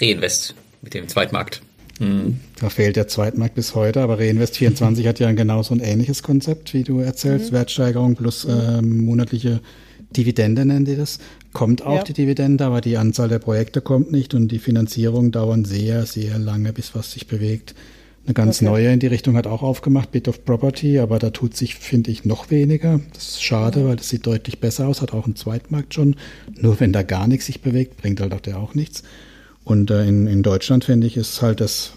Reinvest mit dem Zweitmarkt. Mhm. Da fehlt der Zweitmarkt bis heute, aber Reinvest24 hat ja genau so ein ähnliches Konzept, wie du erzählst, mhm. Wertsteigerung plus äh, monatliche Dividende nennen die das. Kommt auch ja. die Dividende, aber die Anzahl der Projekte kommt nicht und die Finanzierung dauern sehr, sehr lange, bis was sich bewegt. Eine ganz okay. neue in die Richtung hat auch aufgemacht, Bit of Property, aber da tut sich, finde ich, noch weniger. Das ist schade, weil das sieht deutlich besser aus, hat auch einen Zweitmarkt schon. Nur wenn da gar nichts sich bewegt, bringt halt auch der auch nichts. Und äh, in, in Deutschland, finde ich, ist halt das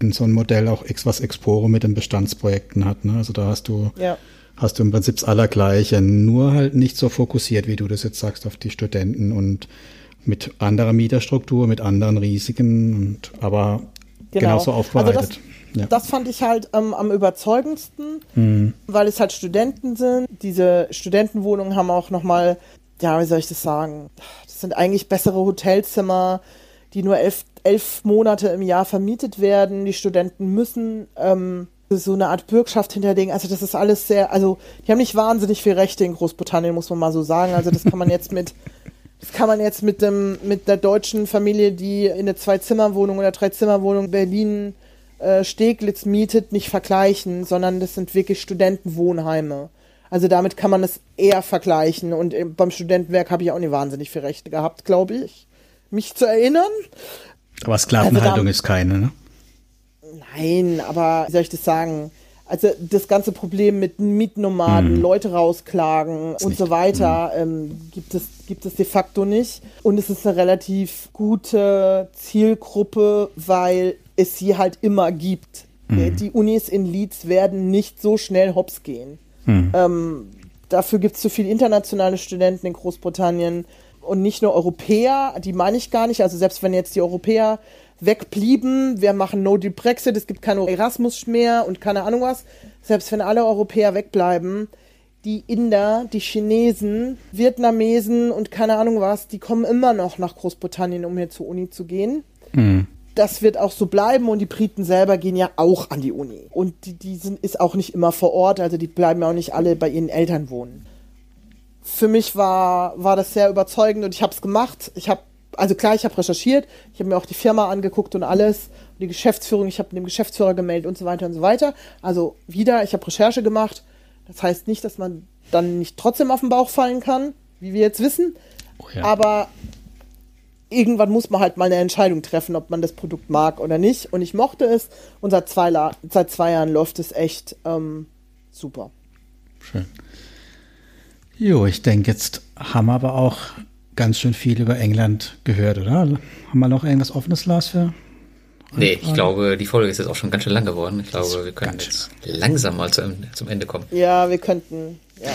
in so ein Modell auch X, was Exporo mit den Bestandsprojekten hat. Ne? Also da hast du, ja. hast du im Prinzip das Allergleiche, nur halt nicht so fokussiert, wie du das jetzt sagst, auf die Studenten und mit anderer Mieterstruktur, mit anderen Risiken und aber genau. genauso aufbereitet. Also das, ja. das, fand ich halt ähm, am überzeugendsten, mhm. weil es halt Studenten sind. Diese Studentenwohnungen haben auch nochmal, ja, wie soll ich das sagen? Das sind eigentlich bessere Hotelzimmer, die nur elf, elf Monate im Jahr vermietet werden. Die Studenten müssen ähm, so eine Art Bürgschaft hinterlegen. Also das ist alles sehr, also die haben nicht wahnsinnig viel Rechte in Großbritannien, muss man mal so sagen. Also das kann man jetzt mit das kann man jetzt mit dem mit der deutschen Familie, die in eine Zwei-Zimmer-Wohnung oder Drei-Zimmer-Wohnung Berlin äh, Steglitz mietet, nicht vergleichen, sondern das sind wirklich Studentenwohnheime. Also damit kann man es eher vergleichen. Und äh, beim Studentenwerk habe ich auch nicht wahnsinnig viel Rechte gehabt, glaube ich, mich zu erinnern. Aber Sklavenhaltung also ist keine, ne? Nein, aber wie soll ich das sagen? Also das ganze Problem mit Mietnomaden, mhm. Leute rausklagen und nicht. so weiter, mhm. ähm, gibt, es, gibt es de facto nicht. Und es ist eine relativ gute Zielgruppe, weil es sie halt immer gibt. Mhm. Die Unis in Leeds werden nicht so schnell hops gehen. Mhm. Ähm, dafür gibt es zu viele internationale Studenten in Großbritannien und nicht nur Europäer, die meine ich gar nicht. Also selbst wenn jetzt die Europäer wegblieben, wir machen No Deal Brexit, es gibt keine Erasmus mehr und keine Ahnung was. Selbst wenn alle Europäer wegbleiben, die Inder, die Chinesen, Vietnamesen und keine Ahnung was, die kommen immer noch nach Großbritannien, um hier zur Uni zu gehen. Mhm. Das wird auch so bleiben und die Briten selber gehen ja auch an die Uni. Und die, die sind, ist auch nicht immer vor Ort, also die bleiben ja auch nicht alle bei ihren Eltern wohnen. Für mich war, war das sehr überzeugend und ich habe es gemacht. Ich habe also klar, ich habe recherchiert, ich habe mir auch die Firma angeguckt und alles, und die Geschäftsführung, ich habe dem Geschäftsführer gemeldet und so weiter und so weiter. Also wieder, ich habe Recherche gemacht. Das heißt nicht, dass man dann nicht trotzdem auf den Bauch fallen kann, wie wir jetzt wissen. Oh ja. Aber irgendwann muss man halt mal eine Entscheidung treffen, ob man das Produkt mag oder nicht. Und ich mochte es und seit zwei, seit zwei Jahren läuft es echt ähm, super. Schön. Jo, ich denke, jetzt haben wir aber auch ganz schön viel über England gehört, oder? Haben wir noch irgendwas offenes, Lars, für? Nee, ich glaube, die Folge ist jetzt auch schon ganz schön lang geworden. Ich glaube, wir können jetzt langsam mal zum, zum Ende kommen. Ja, wir könnten, ja.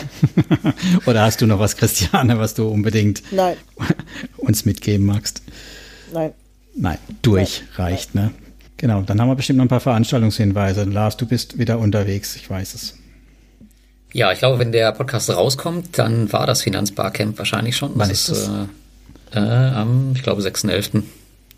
oder hast du noch was, Christiane, was du unbedingt Nein. uns mitgeben magst? Nein. Nein, durch Nein. reicht, Nein. ne? Genau, dann haben wir bestimmt noch ein paar Veranstaltungshinweise. Lars, du bist wieder unterwegs, ich weiß es. Ja, ich glaube, wenn der Podcast rauskommt, dann war das Finanzbarcamp wahrscheinlich schon. Wann ist das? Äh, äh, am, ich glaube, 6.11.,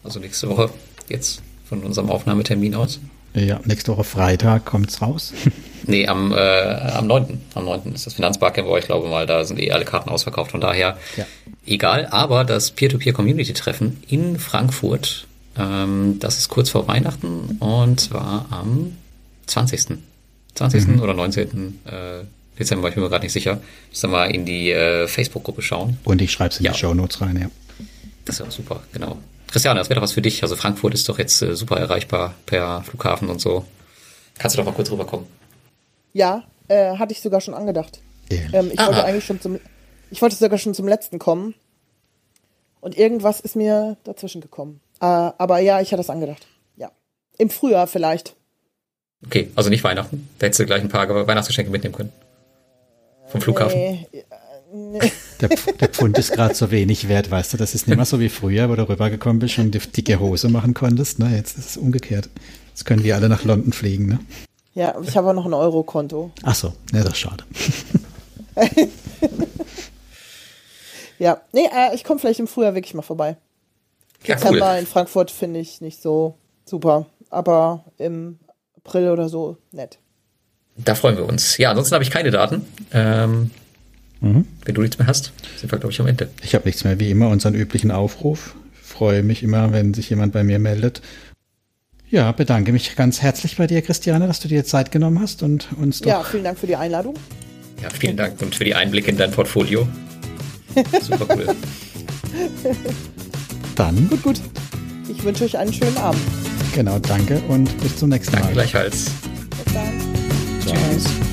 also nächste Woche, jetzt von unserem Aufnahmetermin aus. Ja, nächste Woche Freitag kommt es raus. nee, am, äh, am 9. Am 9. ist das Finanzbarcamp, aber ich glaube mal, da sind eh alle Karten ausverkauft, von daher ja. egal. Aber das Peer-to-Peer-Community-Treffen in Frankfurt, ähm, das ist kurz vor Weihnachten und zwar am 20. 20. Mhm. oder 19. Äh, Dezember, ich bin mir gerade nicht sicher. Müssen wir mal in die äh, Facebook-Gruppe schauen. Und ich schreibe es in ja. die Show Notes rein, ja. Das wäre super, genau. Christiane, das wäre doch was für dich. Also Frankfurt ist doch jetzt äh, super erreichbar per Flughafen und so. Kannst du doch mal kurz rüberkommen? Ja, äh, hatte ich sogar schon angedacht. Ähm, ich Aha. wollte eigentlich schon zum, ich wollte sogar schon zum letzten kommen. Und irgendwas ist mir dazwischen gekommen. Äh, aber ja, ich hatte es angedacht. Ja. Im Frühjahr vielleicht. Okay, also nicht Weihnachten. Da hättest du gleich ein paar Weihnachtsgeschenke mitnehmen können. Vom Flughafen. Nee. Der, der Pfund ist gerade so wenig wert, weißt du. Das ist nicht mehr so wie früher, wo du rübergekommen bist und die dicke Hose machen konntest. Ne? Jetzt ist es umgekehrt. Jetzt können wir alle nach London fliegen. Ne? Ja, ich habe auch noch ein Euro-Konto. Ach so, ne, das ist schade. ja, nee, äh, ich komme vielleicht im Frühjahr wirklich mal vorbei. Ja, Dezember cool. in Frankfurt finde ich nicht so super, aber im April oder so nett. Da freuen wir uns. Ja, ansonsten habe ich keine Daten. Ähm, mhm. Wenn du nichts mehr hast, sind wir, glaube ich, am Ende. Ich habe nichts mehr. Wie immer unseren üblichen Aufruf. freue mich immer, wenn sich jemand bei mir meldet. Ja, bedanke mich ganz herzlich bei dir, Christiane, dass du dir Zeit genommen hast und uns doch. Ja, vielen Dank für die Einladung. Ja, vielen Dank und für die Einblicke in dein Portfolio. Super cool. Dann. Gut, gut. Ich wünsche euch einen schönen Abend. Genau, danke und bis zum nächsten Mal. Danke gleichfalls. Yesterdays.